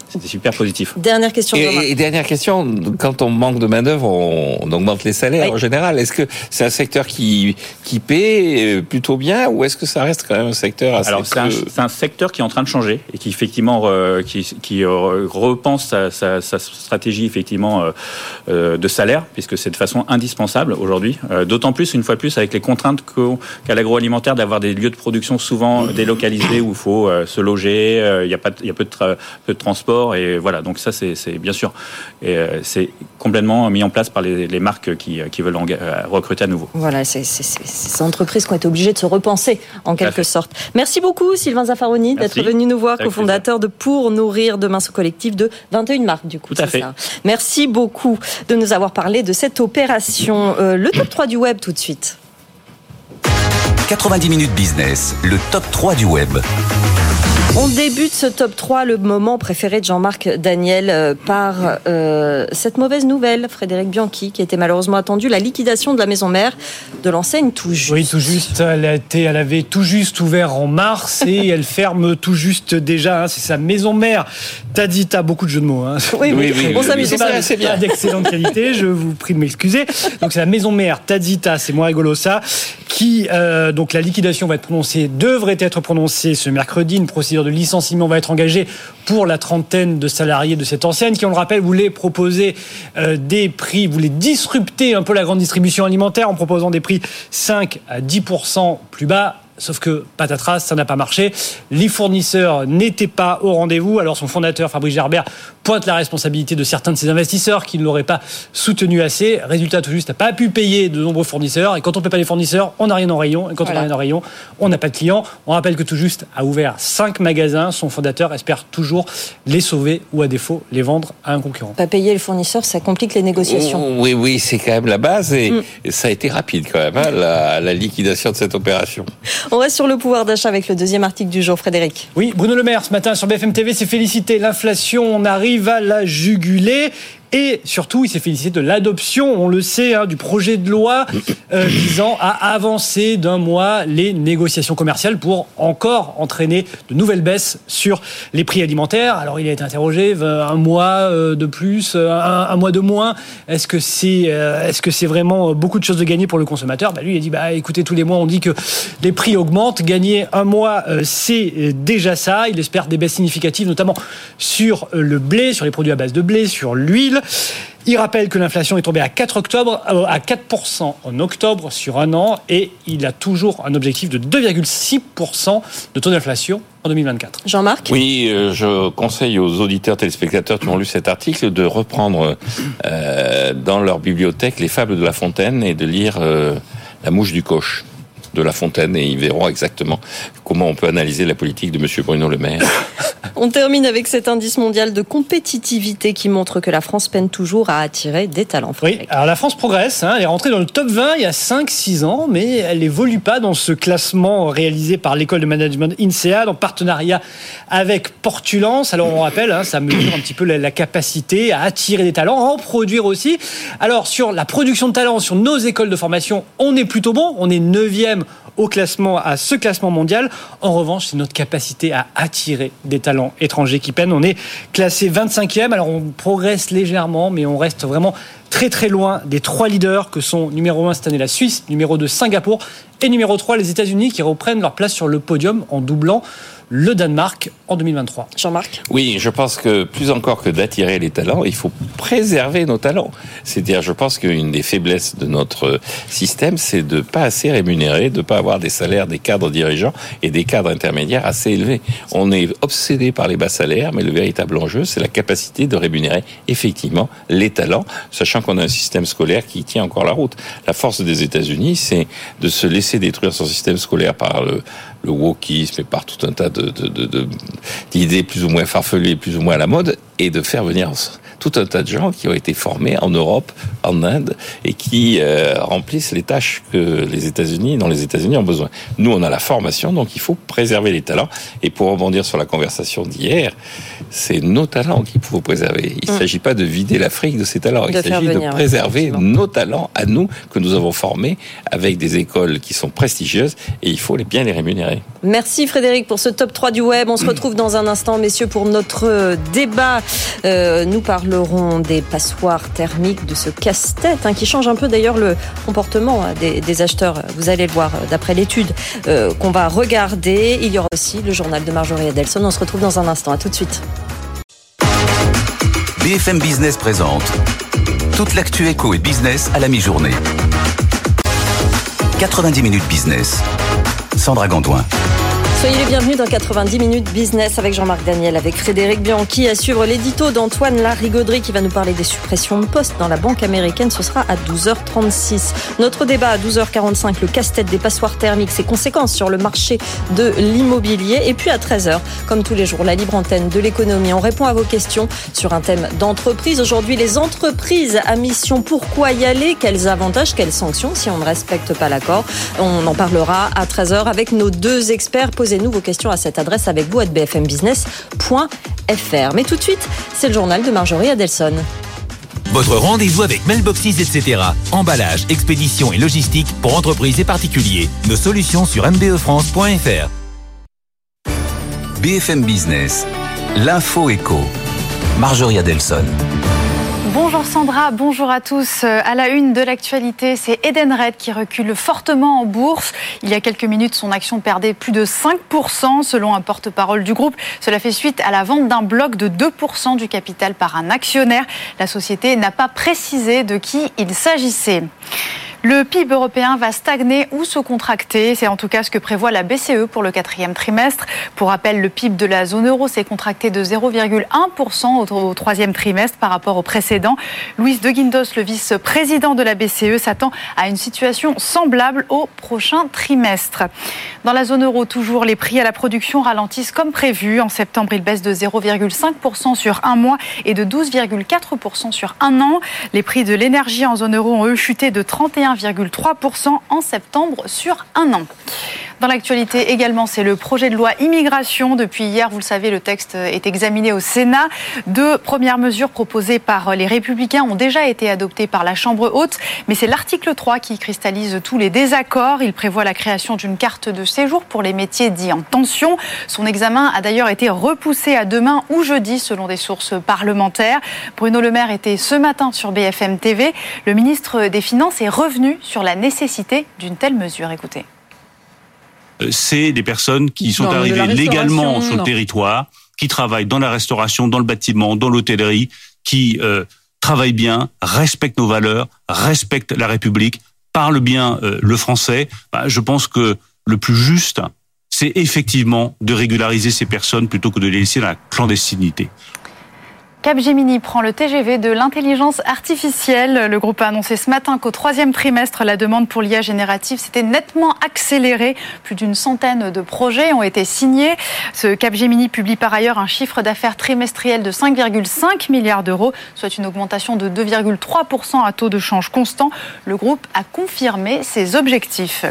S10: c'était super positif.
S2: Dernière question.
S3: Et, dernière question, quand on manque de main d'œuvre, on, augmente les salaires en général. Est-ce que c'est un secteur qui qui paie euh, plutôt bien ou est-ce que ça reste quand même un secteur assez
S10: Alors c'est un, secteur qui est en train de changer et qui effectivement qui, qui repense sa, sa, sa, stratégie effectivement euh, de salaire puisque c'est de façon indispensable aujourd'hui. D'autant plus une fois de plus avec les contraintes qu'a l'agroalimentaire d'avoir des lieux de production souvent des localisé où il faut euh, se loger, euh, il y a pas, il y a peu de, peu de transport et voilà. Donc ça, c'est bien sûr, euh, c'est complètement mis en place par les, les marques qui, qui veulent recruter à nouveau.
S2: Voilà, c'est ces entreprises qui ont été obligées de se repenser en quelque sorte. Merci beaucoup Sylvain Zaffaroni d'être venu nous voir, cofondateur de Pour nourrir demain ce collectif de 21 marques du coup.
S10: Tout à fait.
S2: Ça. Merci beaucoup de nous avoir parlé de cette opération. le top 3 du web tout de suite.
S1: 90 minutes business, le top 3 du web.
S2: On débute ce top 3, le moment préféré de Jean-Marc Daniel, euh, par euh, cette mauvaise nouvelle, Frédéric Bianchi, qui était malheureusement attendu, la liquidation de la maison mère de l'enseigne Tout Juste.
S9: Oui, Tout Juste, elle, a été, elle avait tout juste ouvert en mars et elle ferme tout juste déjà. Hein, c'est sa maison mère. T'as dit, t'as beaucoup de jeux de mots. Hein.
S2: Oui, oui, oui, on s'amuse.
S9: C'est bien. d'excellente qualité, je vous prie de m'excuser. Donc c'est la maison mère Tadita, c'est moins rigolo ça, qui, euh, donc la liquidation va être prononcée, devrait être prononcée ce mercredi, une procédure de licenciement va être engagé pour la trentaine de salariés de cette enseigne qui, on le rappelle, voulait proposer euh, des prix, voulait disrupter un peu la grande distribution alimentaire en proposant des prix 5 à 10% plus bas Sauf que patatras, ça n'a pas marché. Les fournisseurs n'étaient pas au rendez-vous. Alors son fondateur, Fabrice Gerbert,
S11: pointe la responsabilité de certains de ces investisseurs qui ne l'auraient pas soutenu assez. Résultat, tout juste, n'a pas pu payer de nombreux fournisseurs. Et quand on ne paie pas les fournisseurs, on n'a rien en rayon. Et quand on n'a rien en rayon, on n'a pas de clients. On rappelle que tout juste a ouvert 5 magasins. Son fondateur espère toujours les sauver ou à défaut les vendre à un concurrent.
S2: Pas payer le fournisseur, ça complique les négociations.
S3: Oui, oui, c'est quand même la base et, mm. ça a été rapide quand même, hein, la, la, liquidation de cette opération.
S2: On reste sur le pouvoir d'achat avec le deuxième article du jour, Frédéric.
S11: Oui, Bruno Le Maire ce matin sur BFM TV s'est félicité. L'inflation, on arrive à la juguler. Et surtout, il s'est félicité de l'adoption, on le sait, hein, du projet de loi euh, visant à avancer d'un mois les négociations commerciales pour encore entraîner de nouvelles baisses sur les prix alimentaires. Alors, il a été interrogé un mois euh, de plus, un, un mois de moins. Est-ce que c'est euh, est-ce que c'est vraiment beaucoup de choses de gagner pour le consommateur? Bah, Lui, il a dit bah, écoutez, tous les mois, on dit que les prix augmentent. Gagner un mois, c'est déjà ça. Il espère des baisses significatives, notamment sur le blé, sur les produits à base de blé, sur l'huile. Il rappelle que l'inflation est tombée à 4 octobre, euh, à 4% en octobre sur un an et il a toujours un objectif de 2,6% de taux d'inflation en 2024.
S2: Jean-Marc?
S3: Oui, euh, je conseille aux auditeurs téléspectateurs qui ont lu cet article de reprendre euh, dans leur bibliothèque les fables de La Fontaine et de lire La mouche du coche de La Fontaine et ils verront exactement comment on peut analyser la politique de M. Bruno Le Maire.
S2: On termine avec cet indice mondial de compétitivité qui montre que la France peine toujours à attirer des talents.
S11: Oui, alors la France progresse, hein. elle est rentrée dans le top 20 il y a 5-6 ans, mais elle n'évolue pas dans ce classement réalisé par l'école de management INSEAD en partenariat avec Portulance. Alors on rappelle, hein, ça mesure un petit peu la, capacité à attirer des talents, à en produire aussi. Alors sur la production de talents, sur nos écoles de formation, on est plutôt bon, on est 9e au classement, à ce classement mondial. En revanche, c'est notre capacité à attirer des talents étrangers qui peinent. On est classé 25e, alors on progresse légèrement, mais on reste vraiment très très loin des trois leaders que sont numéro 1 cette année la Suisse, numéro 2 Singapour et numéro 3 les États-Unis qui reprennent leur place sur le podium en doublant le Danemark en 2023.
S2: Jean-Marc
S3: Oui, je pense que plus encore que d'attirer les talents, il faut préserver nos talents. C'est-à-dire, je pense qu'une des faiblesses de notre système, c'est de pas assez rémunérer, de pas avoir des salaires des cadres dirigeants et des cadres intermédiaires assez élevés. On est obsédé par les bas salaires, mais le véritable enjeu, c'est la capacité de rémunérer effectivement les talents, sachant qu'on a un système scolaire qui tient encore la route. La force des États-Unis, c'est de se laisser détruire son système scolaire par le, le wokisme et par tout un tas de, d'idées plus ou moins farfelues, plus ou moins à la mode, et de faire venir tout un tas de gens qui ont été formés en Europe, en Inde, et qui euh, remplissent les tâches que les États-Unis, dans les États-Unis, ont besoin. Nous, on a la formation, donc il faut préserver les talents. Et pour rebondir sur la conversation d'hier, c'est nos talents qu'il faut préserver. Il ne hum. s'agit pas de vider l'Afrique de ses talents. il s'agit de préserver nos talents à nous que nous avons formés avec des écoles qui sont prestigieuses et il faut les bien les rémunérer.
S2: Merci Frédéric pour ce top 3 du web. On se retrouve dans un instant, messieurs, pour notre débat. Euh, nous parlerons des passoires thermiques, de ce casse-tête hein, qui change un peu d'ailleurs le comportement hein, des, acheteurs. Vous allez le voir euh, d'après l'étude euh, qu'on va regarder. Il y aura aussi le journal de Marjorie Adelson. On se retrouve dans un instant. À tout de suite.
S1: BFM Business présente toute l'actu éco et business à la mi-journée. 90 minutes business. Sandra Gondouin.
S2: Soyez les bienvenus dans 90 minutes business avec Jean-Marc Daniel, avec Frédéric Bianchi, à suivre l'édito d'Antoine Larigauderie qui va nous parler des suppressions de postes dans la banque américaine. Ce sera à 12h36. Notre débat à 12h45, le casse-tête des passoires thermiques, ses conséquences sur le marché de l'immobilier. Et puis à 13h, comme tous les jours, la libre antenne de l'économie. On répond à vos questions sur un thème d'entreprise. Aujourd'hui, les entreprises à mission. Pourquoi y aller? Quels avantages? Quelles sanctions? Si on ne respecte pas l'accord On en parlera à 13h avec nos deux experts Posez-nous vos questions à cette adresse avec vous à bfmbusiness.fr. Mais tout de suite, c'est le journal de Marjorie Adelson.
S4: Votre rendez-vous avec Mailboxes, etc. Emballage, expédition et logistique pour entreprises et particuliers. Nos solutions sur mbefrance.fr.
S1: BFM Business, l'info éco. Marjorie Adelson.
S12: Bonjour Sandra, bonjour à tous. Euh, à la une de l'actualité, c'est Edenred qui recule fortement en bourse. Il y a quelques minutes, son action perdait plus de 5% selon un porte-parole du groupe. Cela fait suite à la vente d'un bloc de 2% du capital par un actionnaire. La société n'a pas précisé de qui il s'agissait. Le PIB européen va stagner ou se contracter. C'est en tout cas ce que prévoit la BCE pour le quatrième trimestre. Pour rappel, le PIB de la zone euro s'est contracté de 0,1% au, troisième trimestre par rapport au précédent. Louis de Guindos, le vice-président de la BCE, s'attend à une situation semblable au prochain trimestre. Dans la zone euro, toujours, les prix à la production ralentissent comme prévu. En septembre, ils baissent de 0,5% sur un mois et de 12,4% sur un an. Les prix de l'énergie en zone euro ont eux chuté de 31,3% en septembre sur un an. Dans l'actualité également, c'est le projet de loi immigration. Depuis hier, vous le savez, le texte est examiné au Sénat. Deux premières mesures proposées par les Républicains ont déjà été adoptées par la Chambre haute, mais c'est l'article 3 qui cristallise tous les désaccords. Il prévoit la création d'une carte de séjour pour les métiers dits en tension. Son examen a d'ailleurs été repoussé à demain ou jeudi, selon des sources parlementaires. Bruno Le Maire était ce matin sur BFM TV. Le ministre des Finances est revenu sur la nécessité d'une telle mesure. Écoutez.
S7: C'est des personnes qui sont arrivées légalement sur le territoire, qui travaillent dans la restauration, dans le bâtiment, dans l'hôtellerie, qui euh, travaillent bien, respectent nos valeurs, respectent la République, parlent bien euh, le français. Bah, je pense que le plus juste, c'est effectivement de régulariser ces personnes plutôt que de les laisser dans la clandestinité.
S12: Capgemini prend le TGV de l'intelligence artificielle. Le groupe a annoncé ce matin qu'au troisième trimestre, la demande pour l'IA générative s'était nettement accélérée. Plus d'une centaine de projets ont été signés. Ce Capgemini publie par ailleurs un chiffre d'affaires trimestriel de 5,5 milliards d'euros, soit une augmentation de 2,3% à taux de change constant. Le groupe a confirmé ses objectifs.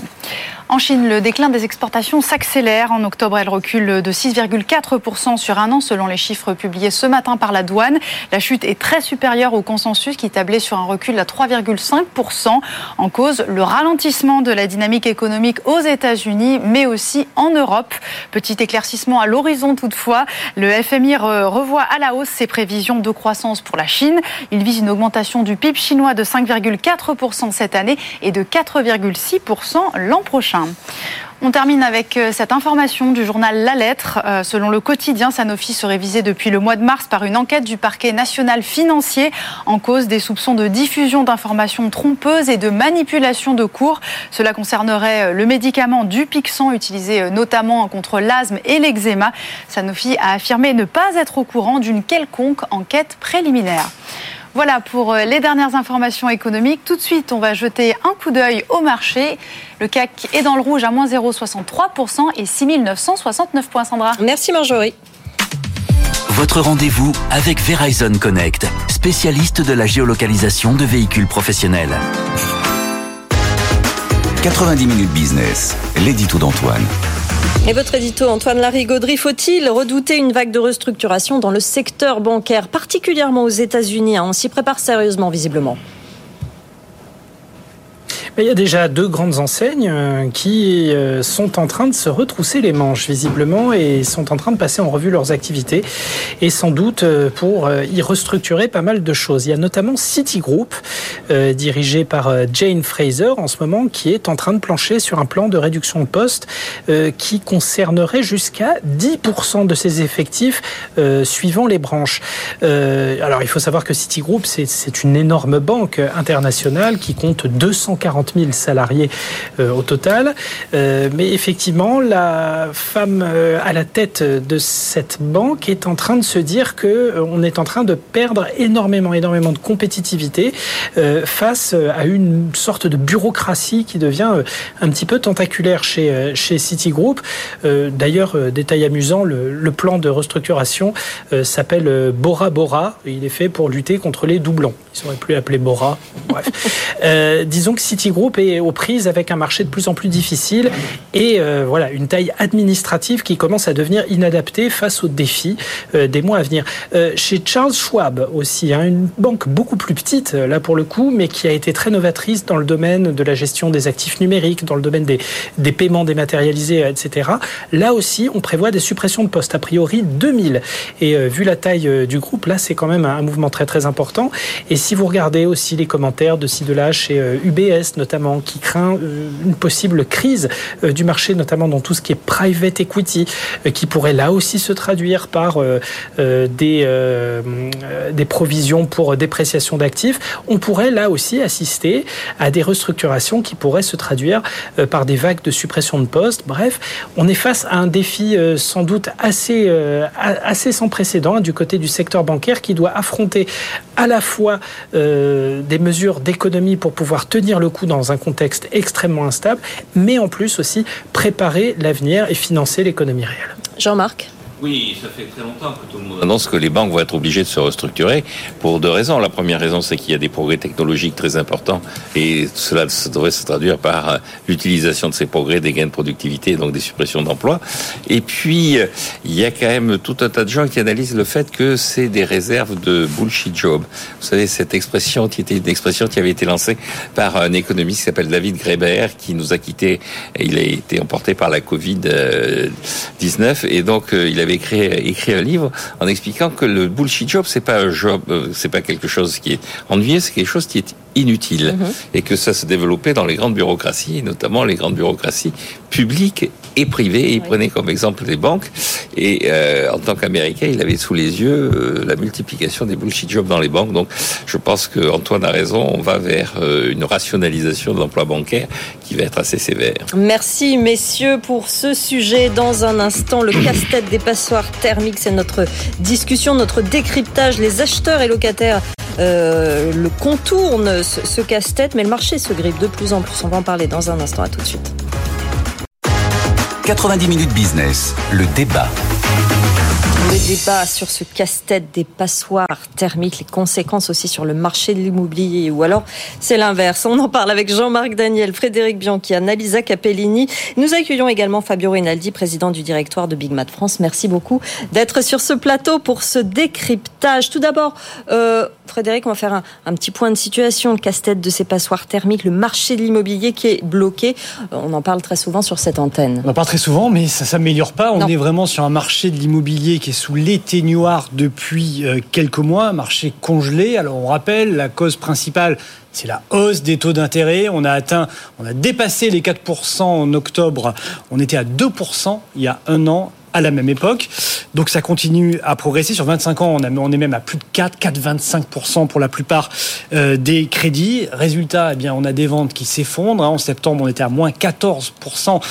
S12: En Chine, le déclin des exportations s'accélère. En octobre, elle recule de 6,4% sur un an selon les chiffres publiés ce matin par la douane. La chute est très supérieure au consensus qui tablait sur un recul à 3,5%. En cause, le ralentissement de la dynamique économique aux États-Unis, mais aussi en Europe. Petit éclaircissement à l'horizon toutefois. Le FMI revoit à la hausse ses prévisions de croissance pour la Chine. Il vise une augmentation du PIB chinois de 5,4% cette année et de 4,6% l'an prochain. On termine avec euh, cette information du journal La Lettre. Euh, selon le quotidien, Sanofi serait visé depuis le mois de mars par une enquête du parquet national financier en cause des soupçons de diffusion d'informations trompeuses et de manipulation de cours. Cela concernerait euh, le médicament Dupixent utilisé notamment contre l'asthme et l'eczéma. Sanofi a affirmé ne pas être au courant d'une quelconque enquête préliminaire. Voilà pour euh, les dernières informations économiques. Tout de suite, on va jeter un coup d'œil au marché. Le CAC est dans le rouge à moins 0,63% et 6969 points, Sandra.
S2: Merci Marjorie.
S1: Votre rendez-vous avec Verizon Connect, spécialiste de la géolocalisation de véhicules professionnels. 90 minutes business, l'édito d'Antoine.
S2: Et votre édito, Antoine Larry-Gaudry, faut-il redouter une vague de restructuration dans le secteur bancaire, particulièrement aux États-Unis On s'y prépare sérieusement, visiblement.
S9: Il y a déjà deux grandes enseignes euh, qui euh, sont en train de se retrousser les manches visiblement et sont en train de passer en revue leurs activités et sans doute euh, pour y restructurer pas mal de choses. Il y a notamment Citigroup dirigé par Jane Fraser en ce moment qui est en train de plancher sur un plan de réduction de postes qui concernerait jusqu'à 10% de ses effectifs suivant les branches. Alors il faut savoir que Citigroup c'est une énorme banque internationale qui compte 240 000 salariés euh, au total. Euh, mais effectivement, la femme euh, à la tête de cette banque est en train de se dire que on est en train de perdre énormément, énormément de compétitivité face à une sorte de bureaucratie qui devient un petit peu tentaculaire chez, chez Citigroup. D'ailleurs, détail amusant, le, le, plan de restructuration s'appelle Bora Bora. Il est fait pour lutter contre les doublons. Ils auraient pu l'appeler Bora. Bref. disons que Citigroup groupe est aux prises avec un marché de plus en plus difficile et euh, voilà une taille administrative qui commence à devenir inadaptée face aux défis euh, des mois à venir. Euh, chez Charles Schwab aussi, hein, une banque beaucoup plus petite là pour le coup, mais qui a été très novatrice dans le domaine de la gestion des actifs numériques, dans le domaine des, des paiements dématérialisés, etc. Là aussi, on prévoit des suppressions de postes, a priori 2000. Et vu la taille du groupe, là, c'est quand même un mouvement très très important. Et si vous regardez aussi les commentaires de ci de là chez UBS, notamment, qui craint une possible crise du marché, notamment dans tout ce qui est private equity, qui pourrait là aussi se traduire par des, des provisions pour dépréciation d'actifs. On pourrait là aussi assister à des restructurations qui pourraient se traduire par des vagues de suppression de postes. Bref, on est face à un défi sans doute assez, assez sans précédent du côté du secteur bancaire qui doit affronter à la fois euh, des mesures d'économie pour pouvoir tenir le coup dans un contexte extrêmement instable, mais en plus aussi préparer l'avenir et financer l'économie réelle.
S2: Jean-Marc?
S3: Oui, ça fait très longtemps que tout le monde annonce que les banques vont être obligées de se restructurer pour deux raisons. La première raison, c'est qu'il y a des progrès technologiques très importants et cela devrait se traduire par euh, l'utilisation de ces progrès, des gains de productivité donc des suppressions d'emplois. Et puis, euh, il y a quand même tout un tas de gens qui analysent le fait que c'est des réserves de bullshit job. Vous savez, cette expression qui était une expression qui avait été lancée par un économiste qui s'appelle David Greber, qui nous a quittés. Il a été emporté par la Covid-19 et donc euh, il a avait écrit, écrit un livre en expliquant que le bullshit job, c'est pas un job, euh, c'est pas quelque chose qui est ennuyeux, c'est quelque chose qui est inutile. Mhm. Et que ça se développait dans les grandes bureaucraties, notamment les grandes bureaucraties publiques et privées. Et il prenait comme exemple les banques. Et euh, en tant qu'Américain, il avait sous les yeux euh, la multiplication des bullshit jobs dans les banques. Donc je pense qu'Antoine a raison, on va vers euh, une rationalisation de l'emploi bancaire qui va être assez sévère.
S2: Merci messieurs pour ce sujet. Dans un instant, le casse-tête des passoires thermiques, c'est notre discussion, notre décryptage. Les acheteurs et locataires le contourne ce, casse-tête, mais le marché se grippe de plus en plus. On va en parler dans un instant. À tout de suite.
S1: 90 minutes business, le débat.
S2: Le débat sur ce casse-tête des passoires thermiques, les conséquences aussi sur le marché de l'immobilier, ou alors c'est l'inverse. On en parle avec Jean-Marc Daniel, Frédéric Bianchi, Annalisa Capellini. Nous accueillons également Fabio Rinaldi, président du directoire de Big Mat France. Merci beaucoup d'être sur ce plateau pour ce décryptage. Tout d'abord, euh, Frédéric, on va faire un, petit point de situation. Le casse-tête de ces passoires thermiques, le marché de l'immobilier qui est bloqué. Euh, on en parle très souvent sur cette antenne.
S11: On en parle très souvent, mais ça s'améliore pas. On est vraiment sur un marché de l'immobilier qui est sous l'éteignoir depuis euh, quelques mois, marché congelé. Alors on rappelle, la cause principale, c'est la hausse des taux d'intérêt. On a atteint, on a dépassé les 4% en octobre. On était à 2% il y a un an à la même époque. Donc ça continue à progresser. Sur 25 ans, on, est même à plus de 4, 4,25% pour la plupart euh, des crédits. Résultat, eh bien, on a des ventes qui s'effondrent. Hein. En septembre, on était à moins 14%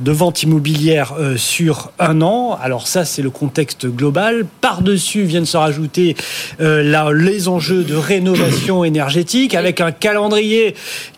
S11: de ventes immobilières euh, sur un an. Alors ça, c'est le contexte global. Par-dessus viennent se rajouter euh, les enjeux de rénovation énergétique avec un calendrier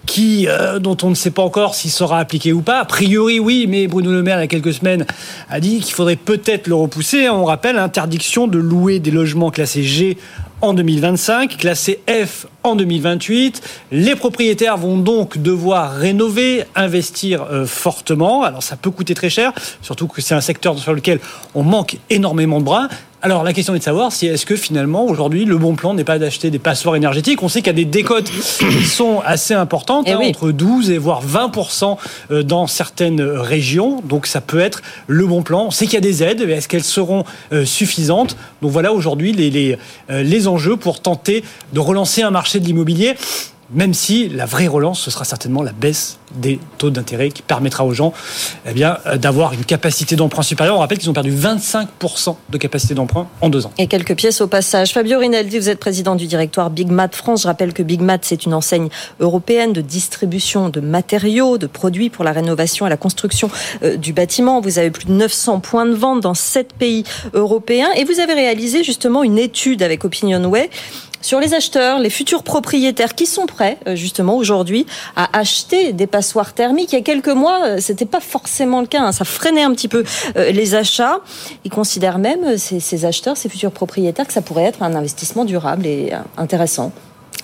S11: qui, dont on ne sait pas encore s'il sera appliqué ou pas. A priori, oui, mais Bruno Le Maire, il y a quelques semaines, a dit qu'il faudrait peut-être le repousser. On rappelle interdiction de louer des logements classés G en 2025, classés F en 2028. Les propriétaires vont donc devoir rénover, investir euh, fortement. Alors ça peut coûter très cher, surtout que c'est un secteur sur lequel on manque énormément de bras. Alors la question est de savoir si est-ce que finalement aujourd'hui le bon plan n'est pas d'acheter des passoires énergétiques. On sait qu'il y a des décotes qui sont assez importantes, eh hein, entre 12 et voire 20% euh, dans certaines régions. Donc ça peut être le bon plan. On sait qu'il y a des aides, mais est-ce qu'elles seront euh, suffisantes? Donc voilà aujourd'hui les, les, les enjeux pour tenter de relancer un marché de l'immobilier même si la vraie relance, ce sera certainement la baisse des taux d'intérêt qui permettra aux gens eh bien, euh, d'avoir une capacité d'emprunt supérieure. On rappelle qu'ils ont perdu 25% de capacité d'emprunt en deux ans.
S2: Et quelques pièces au passage. Fabio Rinaldi, vous êtes président du directoire Big Mat France. Je rappelle que Big Mat, c'est une enseigne européenne de distribution de matériaux, de produits pour la rénovation et la construction euh, du bâtiment. Vous avez plus de 900 points de vente dans sept pays européens et vous avez réalisé justement une étude avec Opinionway sur les acheteurs, les futurs propriétaires qui sont prêts euh, justement aujourd'hui à acheter des passoires thermiques. Il y a quelques mois, euh, c'était pas forcément le cas. Hein. Ça freinait un petit peu euh, les achats. Ils considèrent même ces, ces acheteurs, ces futurs propriétaires, que ça pourrait être un investissement durable et intéressant.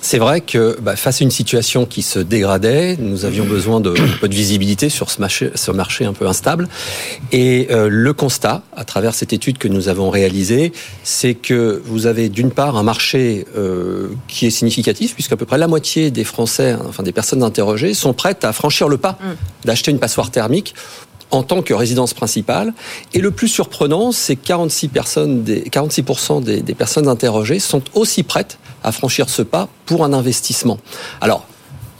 S13: C'est vrai que bah, face à une situation qui se dégradait, nous avions besoin de un peu de visibilité sur ce marché, ce marché un peu instable. Et euh, le constat, à travers cette étude que nous avons réalisée, c'est que vous avez d'une part un marché euh, qui est significatif, puisqu'à peu près la moitié des Français, enfin des personnes interrogées, sont prêtes à franchir le pas mm. d'acheter une passoire thermique en tant que résidence principale. Et le plus surprenant, c'est que 46 personnes, des, 46% des, des personnes interrogées sont aussi prêtes à franchir ce pas pour un investissement. Alors,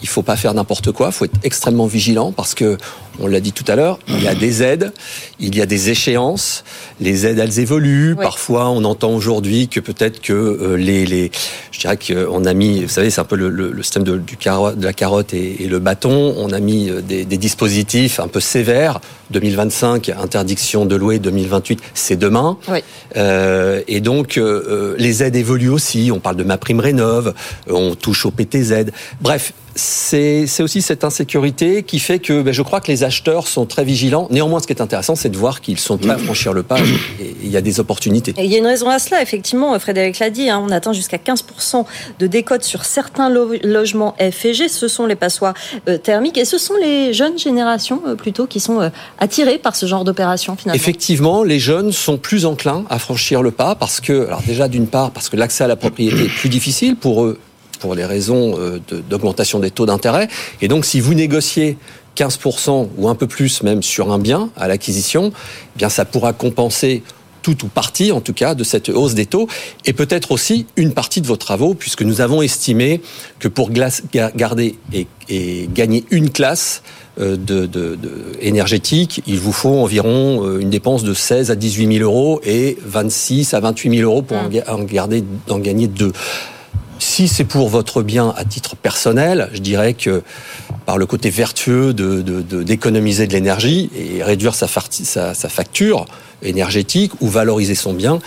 S13: il faut pas faire n'importe quoi, il faut être extrêmement vigilant parce que on l'a dit tout à l'heure, il y a des aides, il y a des échéances, les aides elles évoluent. Parfois, on entend aujourd'hui que peut-être que euh, les, les, je dirais qu'on a mis, vous savez, c'est un peu le, le, système de, du carotte, de la carotte et, le bâton. On a mis euh, des, des, dispositifs un peu sévères. 2025, interdiction de louer. 2028, c'est demain. Euh, et donc, euh, les aides évoluent aussi. On parle de ma prime rénove, on touche au PTZ. Bref, c'est aussi cette insécurité qui fait que ben, je crois que les acheteurs sont très vigilants. Néanmoins, ce qui est intéressant, c'est de voir qu'ils sont prêts à franchir le pas et il y a des opportunités.
S2: il y a une raison à cela, effectivement, Frédéric l'a dit, hein, on attend jusqu'à 15% de décote sur certains logements F et G. Ce sont les passoires euh, thermiques et ce sont les jeunes générations euh, plutôt qui sont euh, attirées par ce genre d'opération finalement.
S13: Effectivement, les jeunes sont plus enclins à franchir le pas parce que, alors déjà d'une part, parce que l'accès à la propriété est plus difficile pour eux pour les raisons euh, d'augmentation des taux d'intérêt. Et donc, si vous négociez 15% ou un peu plus même sur un bien à l'acquisition, eh bien ça pourra compenser tout ou partie, en tout cas, de cette hausse des taux, et peut-être aussi une partie de vos travaux, puisque nous avons estimé que pour garder et, gagner une classe euh, de, énergétique, il vous faut environ euh, une dépense de 16 à 18 000 euros et 26 à 28 000 euros pour en, en, garder, en gagner deux. Si c'est pour votre bien à titre personnel, je dirais que par le côté vertueux d'économiser de, de, l'énergie et réduire sa, sa, sa, facture énergétique ou valoriser son bien,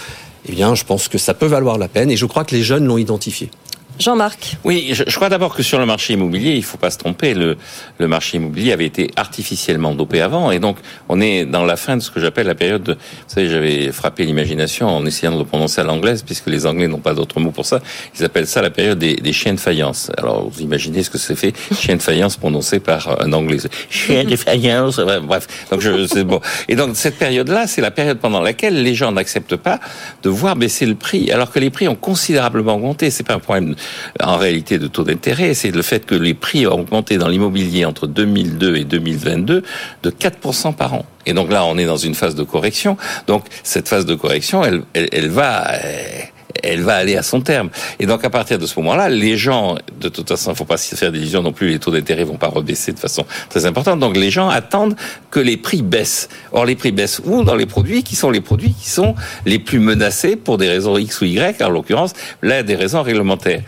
S13: eh bien, je pense que ça peut valoir la peine et je crois que les jeunes l'ont identifié.
S2: Jean-Marc.
S3: Oui, je, crois d'abord que sur le marché immobilier, il faut pas se tromper, le, le marché immobilier avait été artificiellement dopé avant, et donc on est dans la fin de ce que j'appelle la période de... Vous savez, j'avais frappé l'imagination en essayant de le prononcer à l'anglaise, puisque les Anglais n'ont pas d'autre mot pour ça. Ils appellent ça la période des, des chiens de faïence. Alors, vous imaginez ce que c'est fait, chien de faïence prononcé par un Anglais. Chien de faïence, bref. Donc, je, c'est bon. Et donc, cette période-là, c'est la période pendant laquelle les gens n'acceptent pas de voir baisser le prix, alors que les prix ont considérablement augmenté. C'est pas un problème en réalité de taux d'intérêt, c'est le fait que les prix ont augmenté dans l'immobilier entre 2002 et 2022 de 4% par an. Et donc là, on est dans une phase de correction. Donc cette phase de correction, elle, elle, va elle va aller à son terme. Et donc à partir de ce moment-là, les gens, de toute façon, il ne faut pas se faire d'illusions non plus, les taux d'intérêt vont pas rebaisser de façon très importante. Donc les gens attendent que les prix baissent. Or les prix baissent où? Dans les produits qui sont les produits qui sont les plus menacés pour des raisons X ou Y, en l'occurrence, là des raisons réglementaires.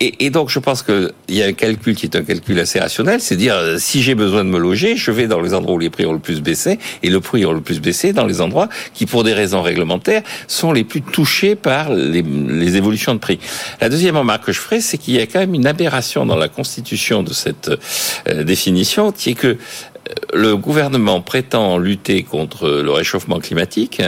S3: Et, donc je pense qu'il y a un calcul qui est un calcul assez rationnel, c'est dire euh, si j'ai besoin de me loger, je vais dans les endroits où les prix ont le plus baissé et le prix ont le plus baissé dans les endroits qui, pour des raisons réglementaires, sont les plus touchés par les, évolutions de prix. La deuxième remarque que je ferai, c'est qu'il y a quand même une aberration dans la constitution de cette euh, définition, qui est que euh, le gouvernement prétend lutter contre le réchauffement climatique,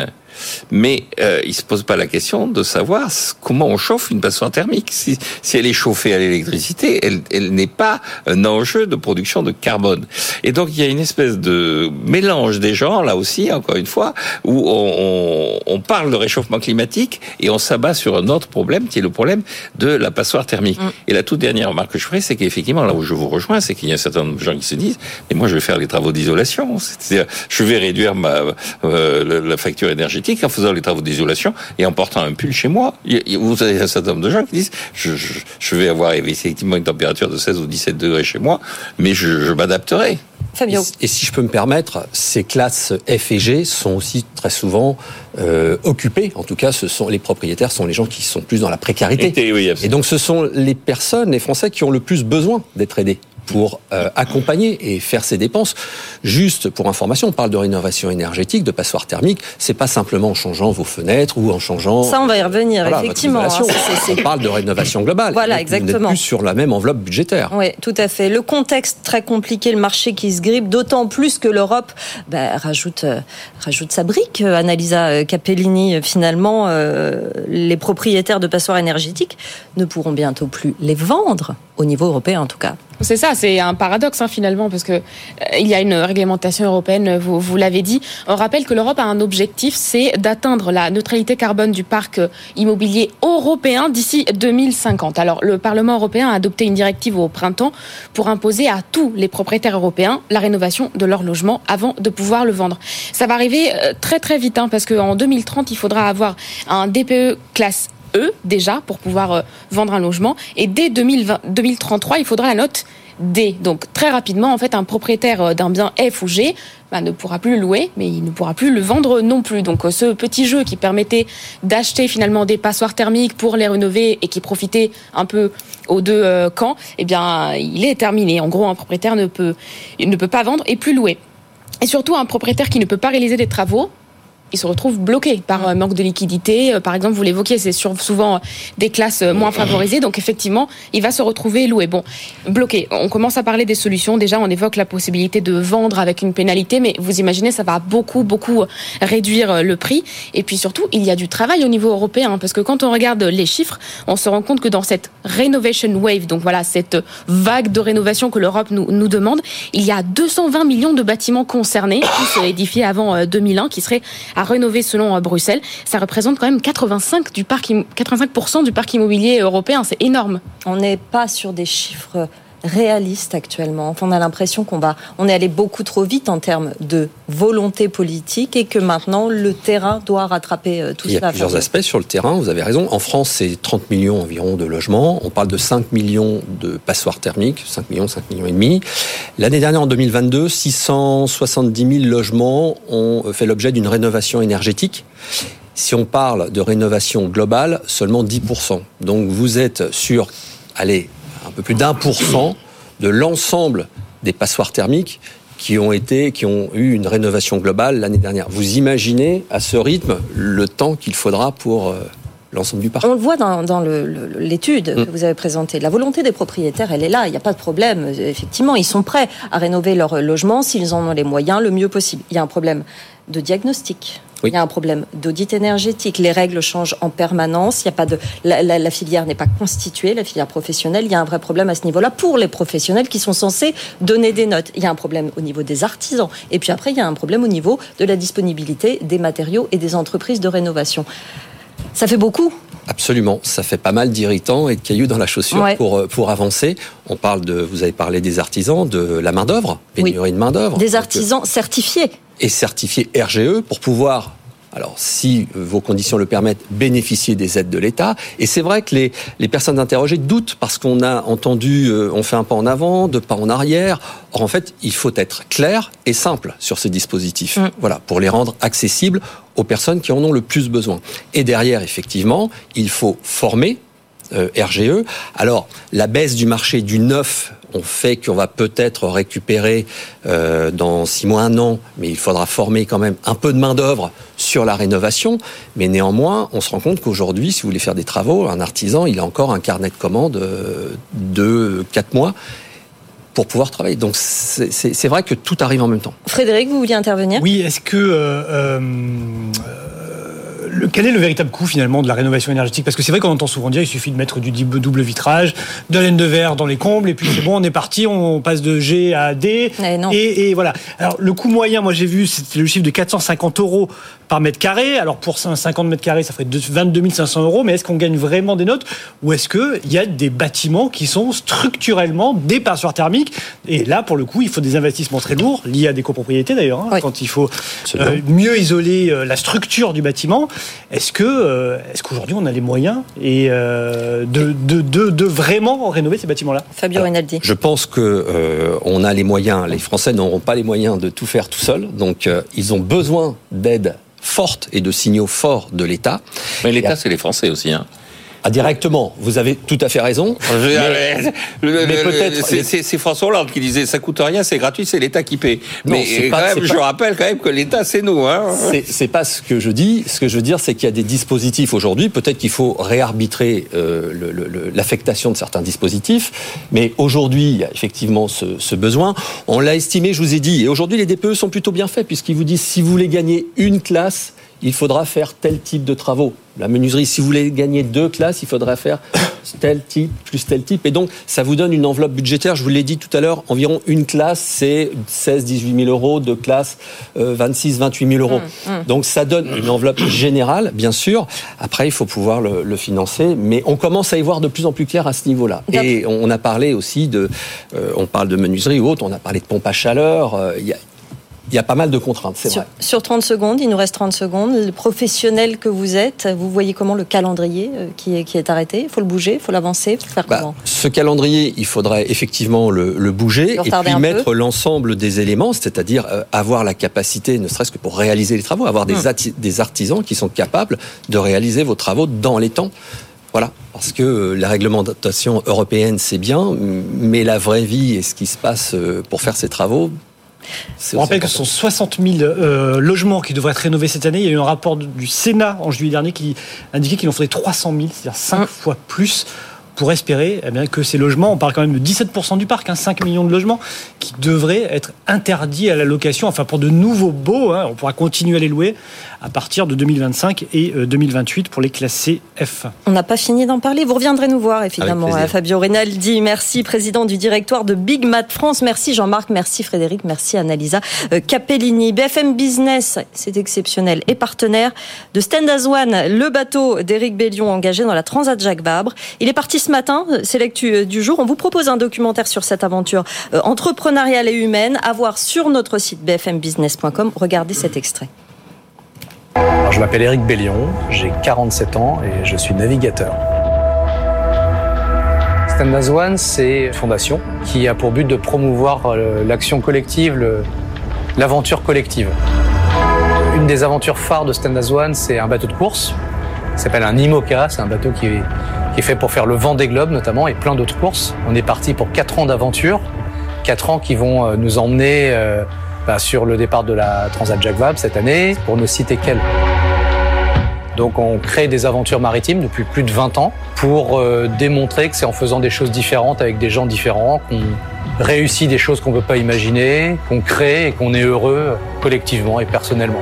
S3: mais euh, il se pose pas la question de savoir comment on chauffe une passoire thermique. Si, si elle est chauffée à l'électricité, elle, elle n'est pas un enjeu de production de carbone. Et donc il y a une espèce de mélange des genres, là aussi, encore une fois, où on, on, parle de réchauffement climatique et on s'abat sur un autre problème, qui est le problème de la passoire thermique. Mm. Et la toute dernière remarque que je ferai, c'est qu'effectivement, là où je vous rejoins, c'est qu'il y a un certain nombre de gens qui se disent, mais moi je vais faire les travaux d'isolation, c'est-à-dire je vais réduire ma, euh, la facture énergétique en faisant les travaux d'isolation et en portant un pull chez moi. Vous avez un certain nombre de gens qui disent je, je, vais avoir effectivement une température de 16 ou 17 degrés chez moi, mais je, je m'adapterai.
S13: Fabio. Et, si je peux me permettre, ces classes F et G sont aussi très souvent euh, occupées. En tout cas, ce sont les propriétaires sont les gens qui sont plus dans la précarité. et donc, ce sont les personnes, les Français, qui ont le plus besoin d'être aidés pour euh, accompagner et faire ces dépenses. Juste pour information, on parle de rénovation énergétique, de passoire thermique. C'est pas simplement en changeant vos fenêtres ou en changeant.
S2: Ça, on va y revenir effectivement. Hein,
S13: on parle de rénovation globale.
S2: Voilà, exactement.
S13: Plus sur la même enveloppe budgétaire.
S2: Oui, tout à fait. Le contexte très compliqué, le marché qui se grippe, d'autant plus que l'Europe bah, rajoute euh, rajoute sa brique. Euh, Annalisa Capellini, finalement, les propriétaires de passoires énergétiques ne pourront bientôt plus les vendre au niveau européen, en tout cas.
S14: C'est ça, c'est un paradoxe hein, finalement, parce que euh, il y a une réglementation européenne, vous, vous l'avez dit. On rappelle que l'Europe a un objectif, c'est d'atteindre la neutralité carbone du parc euh, immobilier européen d'ici 2050. Alors le Parlement européen a adopté une directive au printemps pour imposer à tous les propriétaires européens la rénovation de leur logement avant de pouvoir le vendre. Ça va arriver euh, très très vite, hein, parce qu'en 2030, il faudra avoir un DPE classe Déjà pour pouvoir euh, vendre un logement. Et dès 2020, 2033, il faudra la note D. Donc très rapidement, en fait, un propriétaire euh, d'un bien F ou G bah, ne pourra plus le louer, mais il ne pourra plus le vendre non plus. Donc euh, ce petit jeu qui permettait d'acheter finalement des passoires thermiques pour les rénover et qui profitait un peu aux deux camps, eh bien, il est terminé. En gros, un propriétaire ne peut, ne peut pas vendre et plus louer. Et surtout, un propriétaire qui ne peut pas réaliser des travaux, il se retrouve bloqué par euh, manque de liquidité. Euh, Par exemple, vous l'évoquiez, c'est sur- souvent euh, des classes moins favorisées. Donc effectivement, il va se retrouver loué. Bon, bloqué. On commence à parler des solutions. Déjà, on évoque la possibilité de vendre avec une pénalité, mais vous imaginez, ça va beaucoup, beaucoup réduire le prix. Et puis surtout, il y a du travail au niveau européen, parce que quand on regarde les chiffres, on se rend compte que dans cette renovation wave, donc voilà, cette vague de rénovation que l'Europe nous, nous demande, il y a 220 millions de bâtiments concernés, tous édifiés avant euh, 2001, qui seraient à rénover selon euh, Bruxelles. Ça représente quand même 85 du parc, im- 85% du parc immobilier européen. C'est énorme.
S2: On n'est pas sur des chiffres réalistes actuellement. Enfin, on a l'impression qu'on va, on est allé beaucoup trop vite en termes de volonté politique et que maintenant le terrain doit rattraper euh, tout
S13: Il y
S2: cela.
S13: a plusieurs aspects sur le terrain, vous avez raison. En France, c'est 30 millions environ de logements. On parle de 5 millions de passoires thermiques, 5 millions, 5 millions et demi. L'année dernière, en 2022, 670 000 logements ont fait l'objet d'une rénovation énergétique. Si on parle de rénovation globale, seulement 10%. Donc vous êtes sur, allez, peu plus d'un pour cent de l'ensemble des passoires thermiques qui ont été, qui ont eu une rénovation globale l'année dernière. Vous imaginez à ce rythme le temps qu'il faudra pour euh, l'ensemble du parc?
S2: On le voit dans, l'étude
S13: Mm.
S2: que vous avez présentée. La volonté des propriétaires, elle est là. Il n'y a pas de problème. Effectivement, ils sont prêts à rénover leur logement s'ils en ont les moyens le mieux possible. Il y a un problème de diagnostic. Il y a un problème d'audit énergétique. Les règles changent en permanence. Il y a pas de la, la- la filière n'est pas constituée, la filière professionnelle. Il y a un vrai problème à ce niveau-là pour les professionnels qui sont censés donner des notes. Il y a un problème au niveau des artisans. Et puis après, il y a un problème au niveau de la disponibilité des matériaux et des entreprises de rénovation. Ça fait beaucoup.
S13: Absolument, ça fait pas mal d'irritants et de cailloux dans la chaussure
S2: Ouais.
S13: pour, euh, pour avancer. On parle de, vous avez parlé des artisans, de la main d'œuvre, pénurie de main d'œuvre.
S2: Des artisans certifiés.
S13: Et certifié RGE pour pouvoir, alors si vos conditions le permettent, bénéficier des aides de l'État. Et c'est vrai que les, les personnes interrogées doutent parce qu'on a entendu, euh, on fait un pas en avant, deux pas en arrière. Or en fait, il faut être clair et simple sur ces dispositifs. Voilà, pour les rendre accessibles aux personnes qui en ont le plus besoin. Et derrière, effectivement, il faut former euh, RGE. Alors, la baisse du marché du neuf, on fait qu'on va peut-être récupérer euh, dans six mois, un an, mais il faudra former quand même un peu de main-d'œuvre sur la rénovation. Mais néanmoins, on se rend compte qu'aujourd'hui, si vous voulez faire des travaux, un artisan, il a encore un carnet de commandes euh, de quatre mois pour pouvoir travailler. Donc, c'est vrai que tout arrive en même temps.
S2: Frédéric, vous vouliez intervenir?
S11: Oui, est-ce que. euh, euh, le- quel est le véritable coût finalement de la rénovation énergétique? Parce que c'est vrai qu'on entend souvent dire il suffit de mettre du double vitrage, de la laine de verre dans les combles, et puis c'est bon, on est parti, on passe de G à D. Et, et voilà. Alors le coût moyen, moi j'ai vu, c'était le chiffre de 450 euros par mètre carré. Alors pour 50 mètres carrés, ça ferait deux- 22 500 euros, mais est-ce qu'on gagne vraiment des notes Ou est-ce qu'il y a des bâtiments qui sont structurellement des passoires thermiques? Et là, pour le coup, il faut des investissements très lourds, liés à des copropriétés d'ailleurs, hein, quand il faut euh, mieux isoler euh, la structure du bâtiment. Est-ce que, euh, est-ce qu'aujourd'hui on a les moyens et euh, de, de, de, de vraiment rénover ces bâtiments-là?
S2: Fabio Rinaldi.
S13: Je pense que euh, on a les moyens. Les Français n'auront pas les moyens de tout faire tout seuls, donc euh, ils ont besoin d'aide forte et de signaux forts de l'État.
S3: Mais l'État, c'est les Français aussi. Hein.
S13: Ah, directement, vous avez tout à fait raison. Mais- peut-être-
S3: c'est- François Hollande qui disait ça coûte rien, c'est gratuit, c'est l'État qui paie.
S13: Non,
S3: Mais
S13: c'est
S3: quand
S13: pas-
S3: même,
S13: c'est
S3: je
S13: pas-
S3: rappelle quand même que l'État c'est nous. Hein.
S13: C'est- pas ce que je dis. Ce que je veux dire, c'est qu'il y a des dispositifs aujourd'hui. Peut-être qu'il faut réarbitrer euh, l'affectation de certains dispositifs. Mais aujourd'hui, il y a effectivement ce, ce besoin. On l'a estimé, je vous ai dit. Et aujourd'hui, les DPE sont plutôt bien faits puisqu'ils vous disent si vous voulez gagner une classe, il faudra faire tel type de travaux. La menuiserie, si vous voulez gagner deux classes, il faudra faire tel type plus tel type. Et donc, ça vous donne une enveloppe budgétaire. Je vous l'ai dit tout à l'heure, environ une classe, c'est 16, 18 000 euros. Deux classes, euh, 26, 28 000 euros.
S2: Mmh, mmh.
S13: Donc, ça donne une enveloppe générale, bien sûr. Après, il faut pouvoir le, le financer. Mais on commence à y voir de plus en plus clair à ce niveau-là. Et on a parlé aussi de, euh, on parle de menuiserie ou autre, on a parlé de pompe à chaleur. euh, Il y a il y a pas mal de contraintes, c'est
S2: sur,
S13: vrai.
S2: Sur 30 secondes, il nous reste 30 secondes. Le professionnel que vous êtes, vous voyez comment le calendrier euh, qui est, qui est arrêté? Il faut le bouger, il faut l'avancer, il faut faire
S13: Bah,
S2: comment?
S13: ce calendrier, il faudrait effectivement le, le bouger et puis mettre l'ensemble des éléments, c'est-à-dire euh, avoir la capacité, ne serait-ce que pour réaliser les travaux, avoir des,
S2: Hmm.
S13: des artisans qui sont capables de réaliser vos travaux dans les temps. Voilà, parce que euh, la réglementation européenne, c'est bien, mais la vraie vie et ce qui se passe pour faire ces travaux,
S11: On rappelle que ce sont 60 000 euh, logements qui devraient être rénovés cette année. Il y a eu un rapport du- du Sénat en juillet dernier qui indiquait qu'il en faudrait 300 000, c'est-à-dire 5 fois plus pour espérer eh bien, que ces logements, on parle quand même de 17% du parc, hein, 5 millions de logements, qui devraient être interdits à la location, enfin pour de nouveaux baux, hein, on pourra continuer à les louer à partir de 2025 et euh, 2028 pour les classés F.
S2: On n'a pas fini d'en parler. Vous reviendrez nous voir, évidemment. hein, Fabio Rinaldi, merci, président du directoire de Big Mat France. Merci Jean-Marc, merci Frédéric, merci Annalisa euh, Capellini. BFM Business, c'est exceptionnel, et partenaire de Stand As One, le bateau d'Éric Bellion engagé dans la Transat Jacques Vabre. Il est parti ce matin, euh, c'est l'actu euh, du jour. On vous propose un documentaire sur cette aventure euh, entrepreneuriale et humaine à voir sur notre site bfmbusiness.com. Regardez cet extrait.
S15: Je m'appelle Eric Bellion, j'ai 47 ans et je suis navigateur. Stand As One, c'est une fondation qui a pour but de promouvoir l'action collective, le- l'aventure collective. Une des aventures phares de Stand As One, c'est un bateau de course qui s'appelle un IMOCA. C'est un bateau qui qui est fait pour faire le vent des globes notamment et plein d'autres courses. On est parti pour 4 ans d'aventure, 4 ans qui vont euh, nous emmener euh, bah, sur le départ de la Transat Jacques cette année, pour ne citer qu'elle. Donc on crée des aventures maritimes depuis plus de 20 ans pour euh, démontrer que c'est en faisant des choses différentes avec des gens différents qu'on réussit des choses qu'on ne peut pas imaginer, qu'on crée et qu'on est heureux collectivement et personnellement.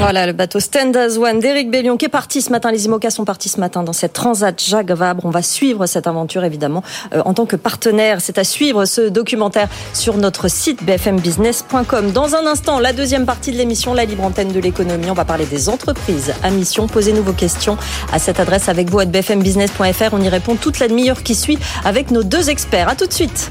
S2: Voilà, le bateau Stand As One d'Éric Bellion qui est parti ce matin. Les IMOCA sont partis ce matin dans cette Transat Jacques Vabre. On va suivre cette aventure évidemment euh, en tant que partenaire. C'est à suivre ce documentaire sur notre site bfmbusiness.com. Dans un instant, la deuxième partie de l'émission, la libre antenne de l'économie. On va parler des entreprises à mission. Posez-nous vos questions à cette adresse avec vous à bfmbusiness.fr. On y répond toute la demi-heure qui suit avec nos deux experts. À tout de suite.